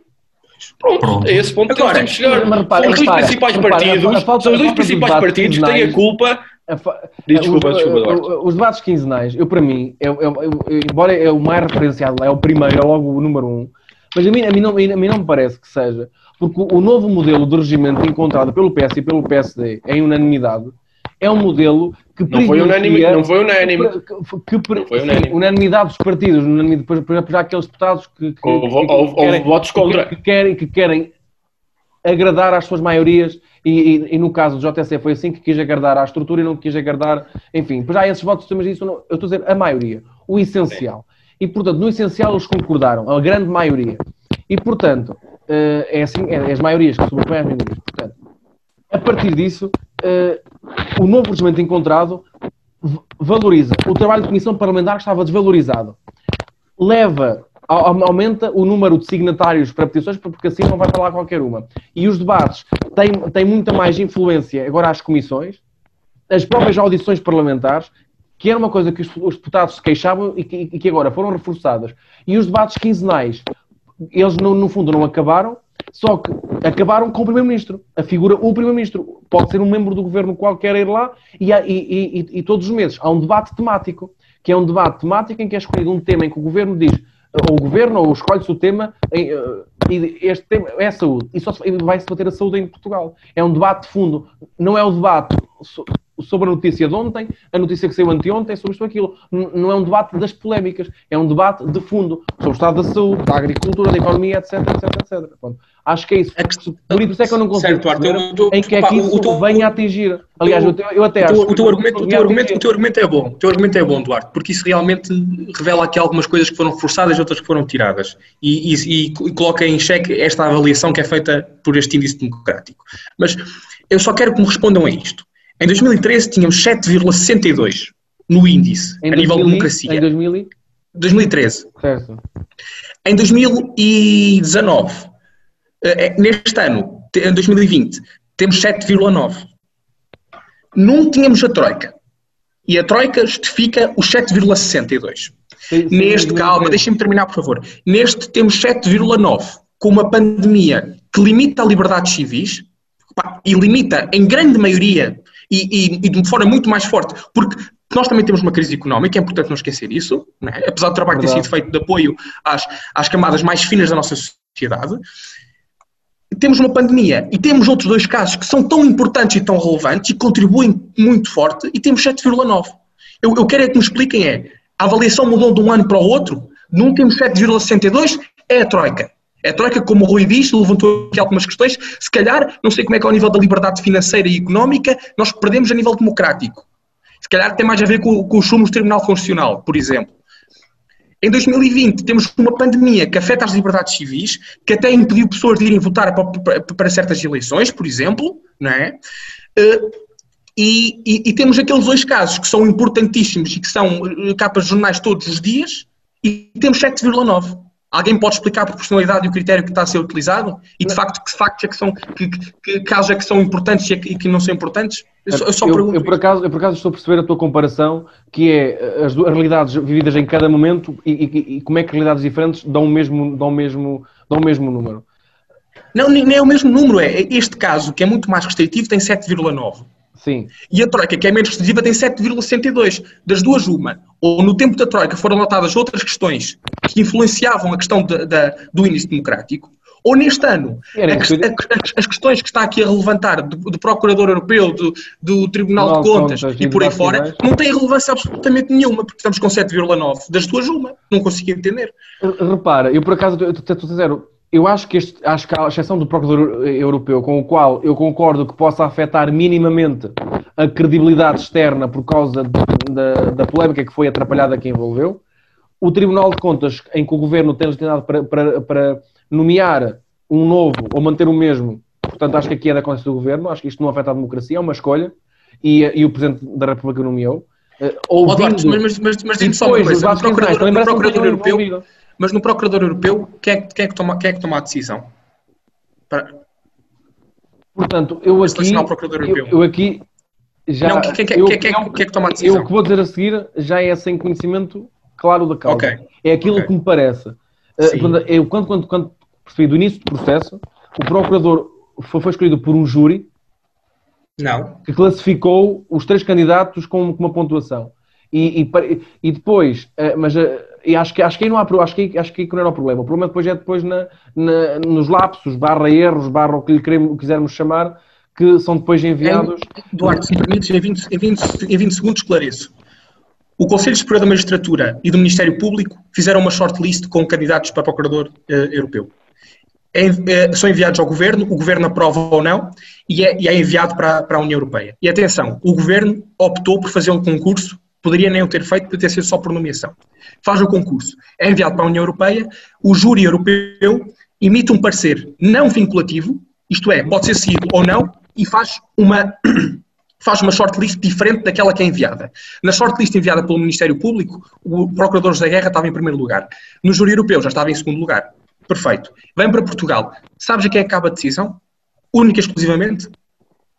Pronto, Pronto. é esse ponto que Agora, temos que chegar. mas repara, são os dois repara, principais repara, partidos, a falta- são os a dois principais partidos que têm a culpa. A desculpa, os, desculpa, Duarte. os- debates quinzenais, eu para mim, eu, eu- eu- embora é o mais referenciado, é o primeiro, é logo o número um, mas a mim, a mim, não, a mim não me parece que seja, porque o, o novo modelo de regimento encontrado pelo PS e pelo PSD em unanimidade é um modelo que Não foi unânime, não foi unânime. que, que, Não foi sim, unânime. unanimidade dos partidos, unanimidade, depois, por exemplo, já aqueles deputados que, que, Houve- que- houve- que querem- votos contra. que querem, que querem agradar às suas maiorias e, e- e no caso do JSC foi assim que quis agradar à estrutura e não quis agradar, enfim, pois há esses votos, mas isso não, eu estou a dizer a maioria, o essencial. E portanto, no essencial eles concordaram, a grande maioria. E portanto, eh, é assim, é as maiorias que sobrepõem às minorias. Portanto, a partir disso, eh, o novo regimento encontrado valoriza o trabalho de comissão parlamentar estava desvalorizado. Leva, au- aumenta o número de signatários para petições, porque assim não vai falar qualquer uma. E os debates têm, têm muita mais influência agora às comissões, as próprias audições parlamentares, que era uma coisa que os, os deputados se queixavam e que, e que agora foram reforçadas. E os debates quinzenais, eles no, no fundo não acabaram, só que acabaram com o Primeiro-Ministro. A figura, o Primeiro-Ministro pode ser um membro do governo qualquer ir lá e, e- e- e- todos os meses há um debate temático, que é um debate temático em que é escolhido um tema em que o governo diz, ou o governo ou escolhe-se o tema, em, eh, e este tema é a saúde. E só se- vai-se debater a saúde em Portugal. É um debate de fundo, não é o debate so- sobre a notícia de ontem, a notícia que saiu anteontem, sobre isto ou aquilo. Não é um debate das polémicas, é um debate de fundo sobre o estado da saúde, da agricultura, da economia, etc, etc, etc. Pronto. Acho que é isso. É que- Por isso é que eu não consigo Certo, eu- em que é que o- isso o teu- venha a atingir. Aliás, eu, eu até O acho teu, o que teu argumento, o, teu argumento, o teu argumento é bom. O teu argumento é bom, Duarte, porque isso realmente revela aqui algumas coisas que foram forçadas e outras que foram tiradas. E, e- e coloca em xeque esta avaliação que é feita por este índice democrático. Mas eu só quero que me respondam a isto. Em 2013 tínhamos 7,62 no índice, Em a nível de 2000 democracia. Em 2000, e- 2013. certo. Em 2019, eh, eh, neste ano, em 2020, temos 7,9. Não tínhamos a Troika. E a Troika justifica os 7,62. Sim, sim, Neste, calma, 2013. deixem-me terminar, por favor. Neste temos 7,9, com uma pandemia que limita liberdades civis pá, e limita, em grande maioria, e, e- e de forma muito mais forte, porque nós também temos uma crise económica, é importante não esquecer isso, não é? apesar do trabalho ter sido feito de apoio às, às camadas mais finas da nossa sociedade. Temos uma pandemia e temos outros dois casos que são tão importantes e tão relevantes e contribuem muito forte e temos 7,9. Eu, eu quero é que me expliquem é, a avaliação mudou de um ano para o outro, num temos 7,62, é a Troika. É a Troika, como o Rui disse, levantou aqui algumas questões. Se calhar, não sei como é que é o nível da liberdade financeira e económica, nós perdemos a nível democrático. Se calhar tem mais a ver com, com os sumos do Tribunal Constitucional, por exemplo. Em 2020 temos uma pandemia que afeta as liberdades civis, que até impediu pessoas de irem votar para, para, certas eleições, por exemplo, não é? Uh, e, e, e, temos aqueles dois casos que são importantíssimos e que são eh, capas de jornais todos os dias, e temos 7,9. Alguém pode explicar a proporcionalidade e o critério que está a ser utilizado? E de facto, que factos é que são, que, que, casos é que são importantes e que, que não são importantes? Eu, eu só eu, eu, por acaso, eu por acaso estou a perceber a tua comparação, que é as, as realidades vividas em cada momento e, e, e, como é que realidades diferentes dão o mesmo, dão o mesmo, dão o mesmo número. Não, nem é o mesmo número, é este caso, que é muito mais restritivo, tem 7,9. Sim. E a Troika, que é menos restritiva, tem 7,62. Das duas, uma. Ou no tempo da Troika foram notadas outras questões que influenciavam a questão de, de, do índice democrático, ou neste ano, a, a, as questões que está aqui a relevantar do, do Procurador Europeu, do, do Tribunal não, de Contas e por aí fora, não têm relevância absolutamente nenhuma, porque estamos com 7,9. Das duas, uma. Não consigo entender. Repara, eu por acaso, estou sincero, eu acho que, este, acho que a exceção do Procurador Europeu, com o qual eu concordo que possa afetar minimamente a credibilidade externa por causa de, da, da polémica que foi atrapalhada que envolveu, o Tribunal de Contas, em que o Governo tem legitimidade para, para, para nomear um novo ou manter o mesmo, portanto acho que aqui é da consciência do Governo, acho que isto não afeta a democracia, é uma escolha, e, e o Presidente da República nomeou. Uh, ouvindo, oh, mas, mas, mas, mas só uma coisa, o Procurador, Europeu... Mas no Procurador Europeu, quem é, quem é, que, toma, quem é que toma a decisão? Para... Portanto, eu aqui, eu, eu, aqui já. Não, quem, quem, eu, quem, quem é que toma a decisão? Eu o que vou dizer a seguir já é sem conhecimento claro da causa. Okay. É aquilo okay. que me parece. Uh, eu, quando, quando, quando percebi do início do processo, o procurador foi, foi escolhido por um júri não. que classificou os três candidatos com, com uma pontuação. E, e, e depois, uh, mas uh, e acho que, acho que aí não há acho que, acho que não era o problema. O problema depois é depois na, na nos lapsos, barra erros, barra o que lhe queremos, quisermos chamar, que são depois enviados. Duarte, se permites, em 20, em, 20, em 20 segundos esclareço. O Conselho Superior da Magistratura e do Ministério Público fizeram uma shortlist com candidatos para Procurador uh, Europeu. É, é, são enviados ao Governo, o Governo aprova ou não, e é, e é enviado para, para a União Europeia. E atenção, o Governo optou por fazer um concurso Poderia nem o ter feito, poderia ter sido só por nomeação. Faz o concurso, é enviado para a União Europeia, o júri europeu emite um parecer não vinculativo, isto é, pode ser seguido ou não, e faz uma, faz uma shortlist diferente daquela que é enviada. Na shortlist enviada pelo Ministério Público, o Procurador José Guerra estava em primeiro lugar. No júri europeu já estava em segundo lugar. Perfeito. Vem para Portugal. Sabes a quem acaba a decisão? Única e exclusivamente,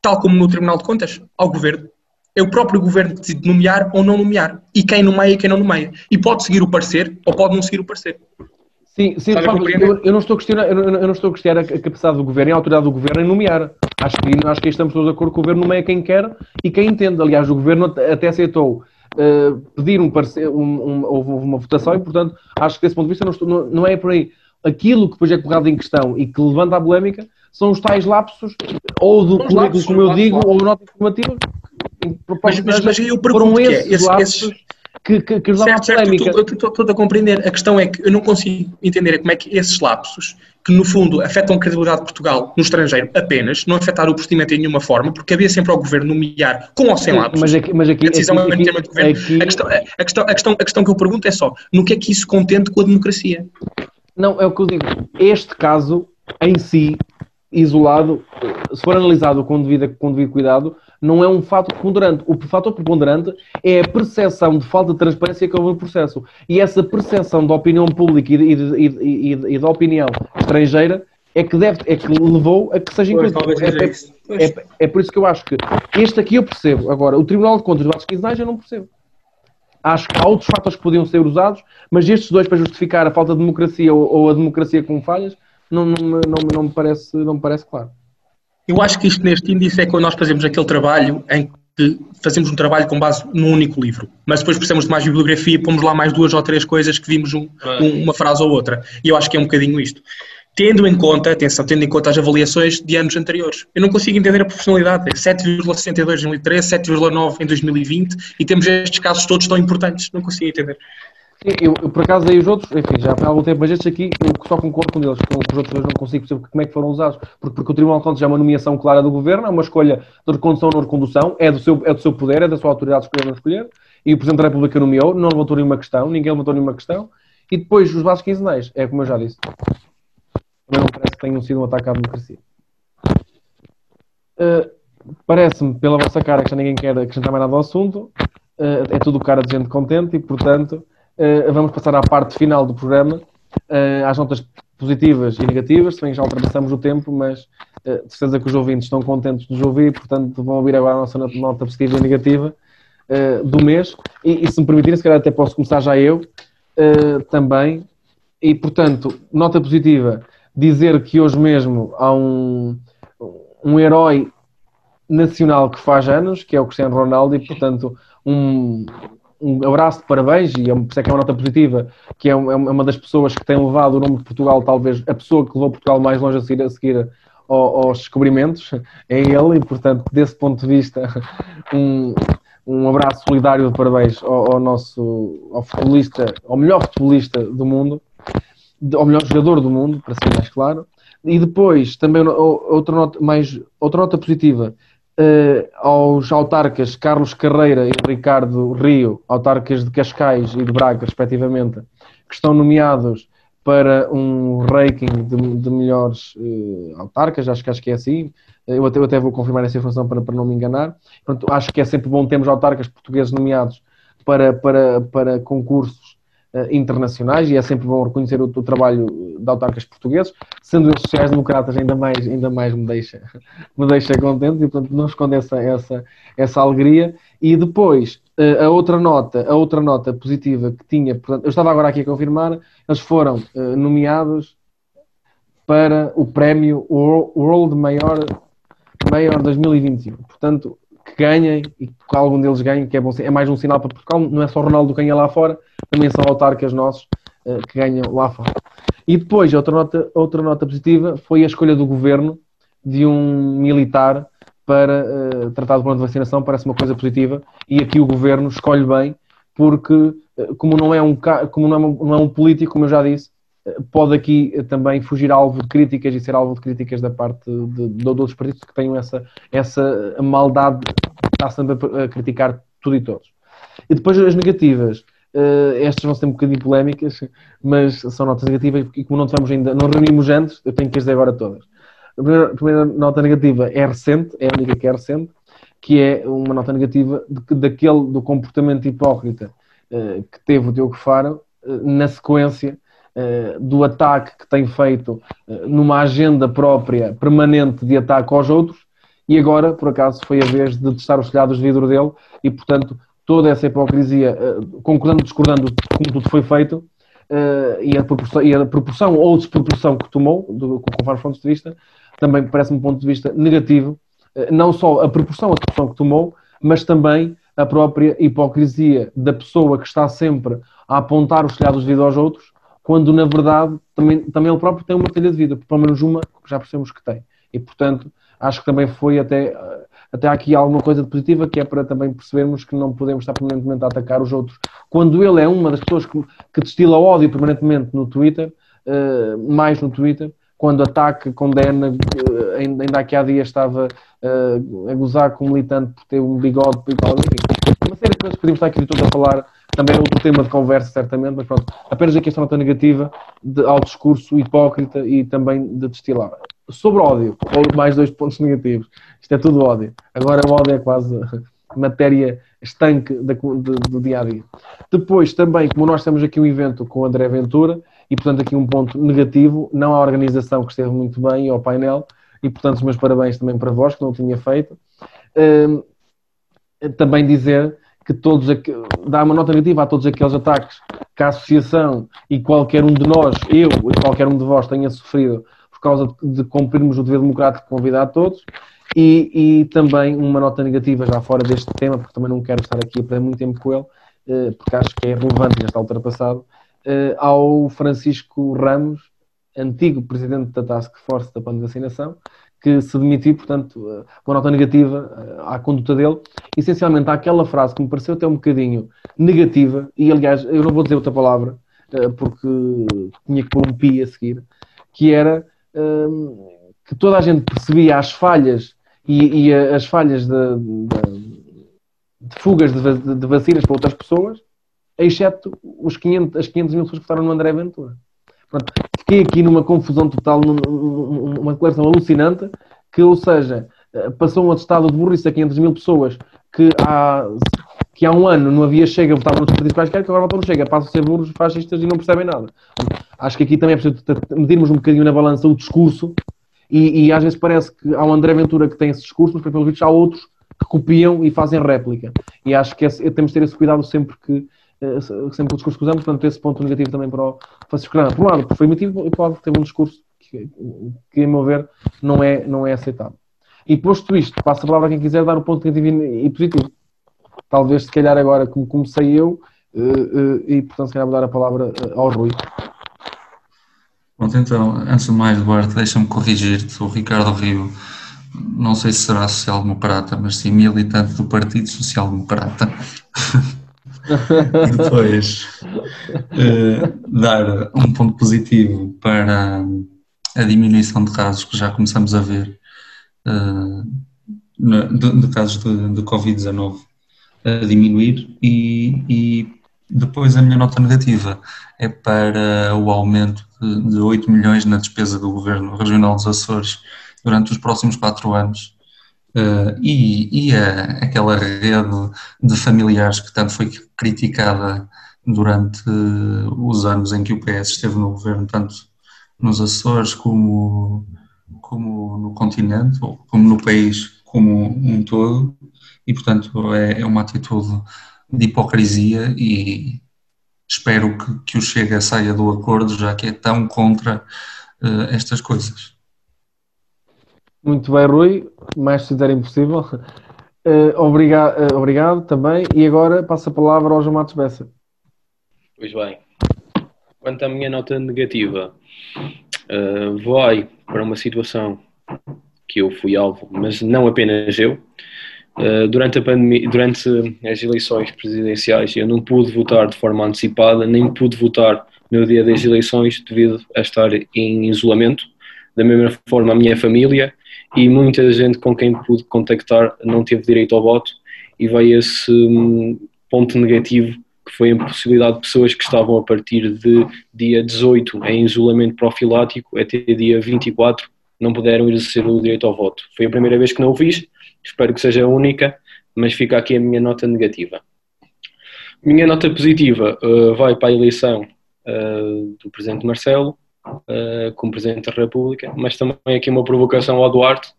tal como no Tribunal de Contas, ao Governo é o próprio governo que decide nomear ou não nomear. E quem nomeia e quem não nomeia. E pode seguir o parecer ou pode não seguir o parecer. Sim, sim eu, eu, não estou a questionar, eu, eu não estou a questionar a capacidade do governo e a autoridade do governo em nomear. Acho que, acho que estamos todos de acordo que o governo nomeia quem quer e quem entende. Aliás, o governo até aceitou uh, pedir um parecer, um, um, houve uma votação e, portanto, acho que desse ponto de vista não, estou, não, não é por aí. Aquilo que depois é colocado em questão e que levanta a polémica são os tais lapsos, ou do currículo, como eu digo, ou nota informativa, mas, mas, mas eu pergunto que é, esse, esses, que, que, que certo, certo, Estou a compreender. A questão é que eu não consigo entender como é que esses lapsos, que no fundo afetam a credibilidade de Portugal no estrangeiro apenas, não afetaram o procedimento em nenhuma forma, porque havia sempre ao governo nomear com ou sem lapsos. Mas aqui, mas aqui, a decisão aqui, é aqui, governo. Aqui, a, questão, a, questão, a, questão, a questão que eu pergunto é só, no que é que isso contente com a democracia? Não, é o que eu digo. Este caso, em si, isolado, se for analisado com devido, com devido cuidado, não é um fato preponderante. O fator preponderante é a percepção de falta de transparência que houve no processo. E essa percepção da opinião pública e, de, e, e, e da opinião estrangeira é que, deve, é que levou a que seja incluído. É, é, é, por isso que eu acho que este aqui eu percebo. Agora, o Tribunal de Contas dos Atos Quinzenais eu não percebo. Acho que há outros fatores que podiam ser usados, mas estes dois para justificar a falta de democracia ou, ou a democracia com falhas, não, não, não, não, me parece, não me parece claro. Eu acho que isto neste índice é quando nós fazemos aquele trabalho em de fazermos um trabalho com base num único livro, mas depois precisamos de mais bibliografia e pomos lá mais duas ou três coisas que vimos um, um, uma frase ou outra. E eu acho que é um bocadinho isto. Tendo em conta, atenção, tendo em conta as avaliações de anos anteriores. Eu não consigo entender a profissionalidade. 7,62 em 2013, 7,9 em 2020 e temos estes casos todos tão importantes. Não consigo entender. Sim, eu, eu, por acaso aí os outros, enfim, já há algum tempo, mas estes aqui eu só concordo com eles, com os outros dois não consigo perceber como é que foram usados, porque, porque o Tribunal de Contas é uma nomeação clara do Governo, é uma escolha de recondução ou não recondução, é do, seu, é do seu poder, é da sua autoridade escolher ou não escolher, e o Presidente da República nomeou, não levantou nenhuma questão, ninguém levantou nenhuma questão, e depois os bases quinzenais, é como eu já disse. Também não parece que tenham sido um ataque à democracia. Uh, Parece-me, pela vossa cara, que já ninguém quer acrescentar mais nada ao assunto, uh, é tudo cara de gente contente e, portanto, Uh, vamos passar à parte final do programa, uh, às notas positivas e negativas, também já ultrapassamos o tempo, mas uh, de certeza que os ouvintes estão contentes de nos ouvir, portanto vão ouvir agora a nossa nota positiva e negativa do mês. E, e, se me permitirem, se calhar até posso começar já eu também. E portanto, nota positiva, dizer que hoje mesmo há um, um herói nacional que faz anos, que é o Cristiano Ronaldo, e portanto um, um abraço de parabéns e é, por isso é que é uma nota positiva, que é, é uma das pessoas que tem levado o nome de Portugal, talvez a pessoa que levou Portugal mais longe a seguir, a seguir aos descobrimentos, é ele, e portanto, desse ponto de vista, um, um abraço solidário de parabéns ao, ao nosso ao futebolista, ao melhor futebolista do mundo, ao melhor jogador do mundo, para ser mais claro. E depois, também outra nota, mais, outra nota positiva, uh, aos autarcas Carlos Carreira e Ricardo Rio, autarcas de Cascais e de Braga, respectivamente, que estão nomeados para um ranking de, de melhores uh, autarcas, acho que, acho que é assim. Eu até, eu até vou confirmar essa informação para, para não me enganar. Acho que é sempre bom termos autarcas portugueses nomeados para, para, para concursos internacionais e é sempre bom reconhecer o, o, trabalho de autarcas portugueses, sendo os sociais-democratas ainda mais, ainda mais me deixa, me deixa contente e portanto não esconde essa, essa, essa alegria. E depois, uh, a outra nota, a outra nota positiva que tinha, portanto, eu estava agora aqui a confirmar, eles foram uh, nomeados para o prémio World Mayor, Mayor 2021. Portanto, que ganhem e que algum deles ganhe, que é, bom, é mais um sinal para Portugal. Não é só o Ronaldo que ganha lá fora, também são autarcas nossos uh, que ganham lá fora. E depois, outra nota, outra nota positiva foi a escolha do governo de um militar para uh, tratar do plano de vacinação, parece uma coisa positiva. E aqui o governo escolhe bem, porque, uh, como não é um, como não é, um, não é um político, como eu já disse, pode aqui também fugir alvo de críticas e ser alvo de críticas da parte de, de, outros partidos que tenham essa, essa maldade de estar sempre a criticar tudo e todos. E depois as negativas. Uh, estas vão ser um bocadinho polémicas, mas são notas negativas e como não tivemos ainda, não reunimos antes, eu tenho que as dizer agora todas. A primeira, a primeira, nota negativa é recente, é a única que é recente, que é uma nota negativa de, daquele do comportamento hipócrita uh, que teve o Diogo Faro uh, na sequência do ataque que tem feito numa agenda própria permanente de ataque aos outros e agora, por acaso, foi a vez de testar os telhados de vidro dele e, portanto, toda essa hipocrisia, uh, concordando, discordando como tudo foi feito, e, a proporção, e, a proporção, ou desproporção que tomou, do, com vários pontos de vista, também parece-me um ponto de vista negativo, não só a proporção, a proporção que tomou, mas também a própria hipocrisia da pessoa que está sempre a apontar os telhados de vida aos outros, quando na verdade também, também ele próprio tem uma telha de vida, pelo menos uma que já percebemos que tem. E portanto, acho que também foi até até aqui alguma coisa de positiva que é para também percebermos que não podemos estar permanentemente a atacar os outros. Quando ele é uma das pessoas que, que destila ódio permanentemente no Twitter, uh, mais no Twitter, quando ataca, condena, uh, ainda aqui há dias estava uh, a gozar com um militante por ter um bigode e tal, enfim. Uma série de coisas que podíamos estar aqui todos a falar, também é outro tema de conversa, certamente, mas pronto, apenas aqui esta nota negativa de, ao discurso hipócrita e também de destilar sobre ódio, ou mais dois pontos negativos. Isto é tudo ódio. Agora o ódio é quase matéria estanque do dia a dia. Depois, também, como nós temos aqui um evento com o André Ventura, e portanto aqui um ponto negativo, não a organização que esteve muito bem, e ao painel, e portanto os meus parabéns também para vós, que não tinha feito. Um, também dizer que todos dá uma nota negativa a todos aqueles ataques que a associação e qualquer um de nós, eu e qualquer um de vós tenha sofrido por causa de cumprirmos o dever democrático de convidar a todos. E, e, também uma nota negativa, já fora deste tema, porque também não quero estar aqui a perder muito tempo com ele, uh, porque acho que é relevante já está uh, ao Francisco Ramos, antigo presidente da Task Force da Plano de Vacinação, que se demitiu, portanto, uma nota negativa à conduta dele, essencialmente àquela frase que me pareceu até um bocadinho negativa, e aliás, eu não vou dizer outra palavra, porque tinha que pôr um pi a seguir, que era hum, que toda a gente percebia as falhas e, e as falhas de, de, de fugas de, de, vacinas para outras pessoas, exceto os 500, as 500 mil pessoas que votaram no André Ventura. Pronto, fiquei aqui numa confusão total, numa declaração alucinante, que, ou seja, passou um atestado de burrice a 500 mil pessoas que há, que há um ano não havia Chega, votavam nos partidos quaisquer, que agora votam Chega, passam a ser burros fascistas e não percebem nada. Acho que aqui também é preciso medirmos um bocadinho na balança o discurso e, e, às vezes parece que há um André Ventura que tem esse discurso, mas pelo visto há outros que copiam e fazem réplica. E acho que temos de ter esse cuidado sempre que, eh, sempre que o discurso que usamos, portanto, esse ponto negativo também para o Francisco Grana. Por um lado, foi emitido e pode ter um discurso que, que, a meu ver, não é, não é aceitável. E posto isto, passo a palavra a quem quiser dar o ponto negativo e positivo. Talvez, se calhar, agora, como comecei eu, uh, uh, e portanto, se calhar vou dar a palavra ao Rui. Pronto, então, antes de mais, Duarte, deixa-me corrigir-te. O Ricardo Rio, não sei se será social-democrata, mas sim militante do Partido Social-Democrata. Depois, uh, dar um ponto positivo para a diminuição de casos que já começamos a ver, uh, de, de, casos de, de Covid-19 a diminuir e, e depois a minha nota negativa é para o aumento de, de 8 milhões na despesa do Governo Regional dos Açores durante os próximos quatro anos. Uh, e, e a, aquela rede de familiares que tanto foi criticada durante os anos em que o PS esteve no governo, tanto nos Açores como, como no continente, ou como no país como um todo, e portanto é, é uma atitude de hipocrisia e espero que, que o Chega saia do acordo, já que é tão contra uh, estas coisas. Muito bem, Rui, mais se fizer impossível. Uh, obrigado, uh, obrigado também. E agora passo a palavra ao João Matos Bessa. Pois bem, quanto à minha nota negativa, uh, vai para uma situação que eu fui alvo, mas não apenas eu, eh, durante, a pandemia, durante as eleições presidenciais eu não pude votar de forma antecipada, nem pude votar no dia das eleições devido a estar em isolamento. Da mesma forma, a minha família e muita gente com quem pude contactar não teve direito ao voto e veio esse hum, ponto negativo que foi a impossibilidade de pessoas que estavam a partir de dia 18 em isolamento profilático até dia 24 não puderam exercer o direito ao voto. Foi a primeira vez que não o fiz espero que seja a única, mas fica aqui a minha nota negativa. Minha nota positiva uh, vai para a eleição uh, do Presidente Marcelo uh, como Presidente da República, mas também aqui uma provocação ao Duarte,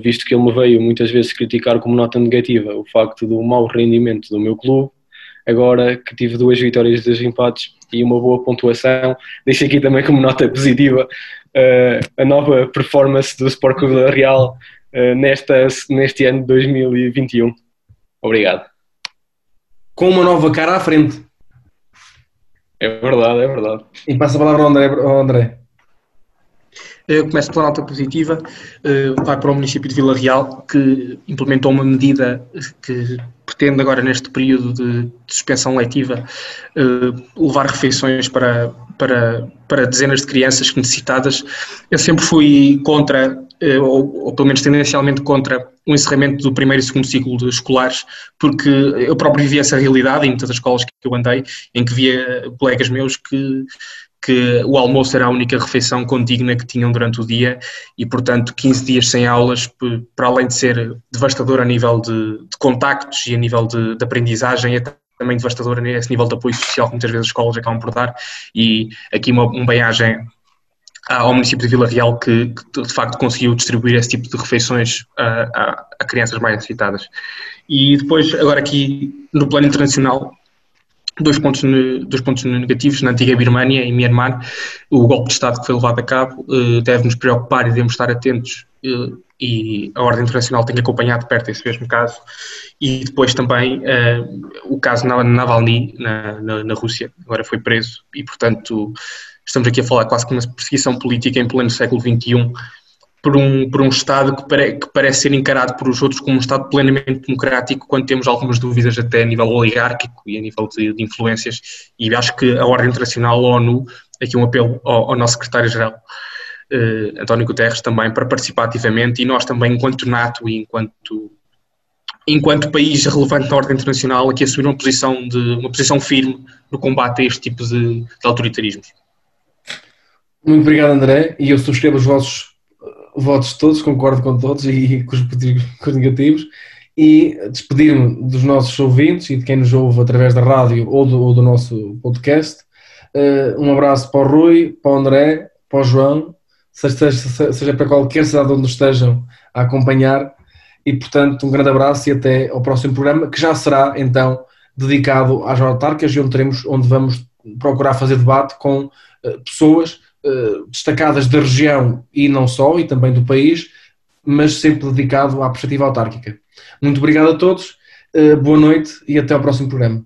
visto que ele me veio muitas vezes criticar como nota negativa o facto do mau rendimento do meu clube. Agora que tive duas vitórias e dois empates e uma boa pontuação, deixo aqui também como nota positiva a nova performance do Sport Clube da Real uh, nesta, neste ano de 2021. Obrigado. Com uma nova cara à frente. É verdade, é verdade. E passa a palavra ao André. Ao André. Eu começo pela nota positiva, eh, vai para o município de Vila Real, que implementou uma medida que pretende agora neste período de, suspensão letiva eh, levar refeições para, para, para dezenas de crianças necessitadas. Eu sempre fui contra eh, ou, ou, pelo menos tendencialmente contra o encerramento do primeiro e segundo ciclo de escolares, porque eu próprio vivi essa realidade em muitas das escolas que eu andei, em que via colegas meus que, que o almoço era a única refeição condigna que tinham durante o dia e, portanto, 15 dias sem aulas, para além de ser devastador a nível de, de contactos e a nível de, de aprendizagem, é também devastador a esse nível de apoio social que muitas vezes as escolas acabam por dar e aqui uma, uma bem-agem ao município de Vila Real que, que, de facto conseguiu distribuir esse tipo de refeições a, a, a, crianças mais necessitadas. E depois, agora aqui no plano internacional, dois pontos, dois pontos negativos. Na antiga Birmânia, em Myanmar, o golpe de Estado que foi levado a cabo eh, deve nos preocupar e devemos estar atentos eh, e a Ordem Internacional tem acompanhado de perto esse mesmo caso, e depois também uh, o caso Navalny na, na, na, Rússia, agora foi preso, e portanto estamos aqui a falar quase que uma perseguição política em pleno século XXI por um, por um Estado que, pare, que parece ser encarado por os outros como um Estado plenamente democrático, quando temos algumas dúvidas até a nível oligárquico e a nível de, de influências, e acho que a Ordem Internacional, a ONU, aqui um apelo ao, ao nosso secretário-geral, uh, António Guterres também para participar ativamente e nós também enquanto NATO e enquanto enquanto país relevante na ordem internacional aqui assumir uma posição de uma posição firme no combate a este tipo de, de autoritarismos. Muito obrigado André e eu subscrevo os vossos eh, votos todos, concordo com todos e com os, com os negativos e despedir-me dos nossos ouvintes e de quem nos ouve através da rádio ou do, ou do nosso podcast. Uh, um abraço para o Rui, para o André, para o João seja, seja, para qualquer cidade onde estejam a acompanhar. E, portanto, um grande abraço e até ao próximo programa, que já será, então, dedicado às autarcas e onde, teremos, onde vamos procurar fazer debate com uh, pessoas uh, destacadas da região e não só, e também do país, mas sempre dedicado à perspectiva autárquica. Muito obrigado a todos, uh, boa noite e até ao próximo programa.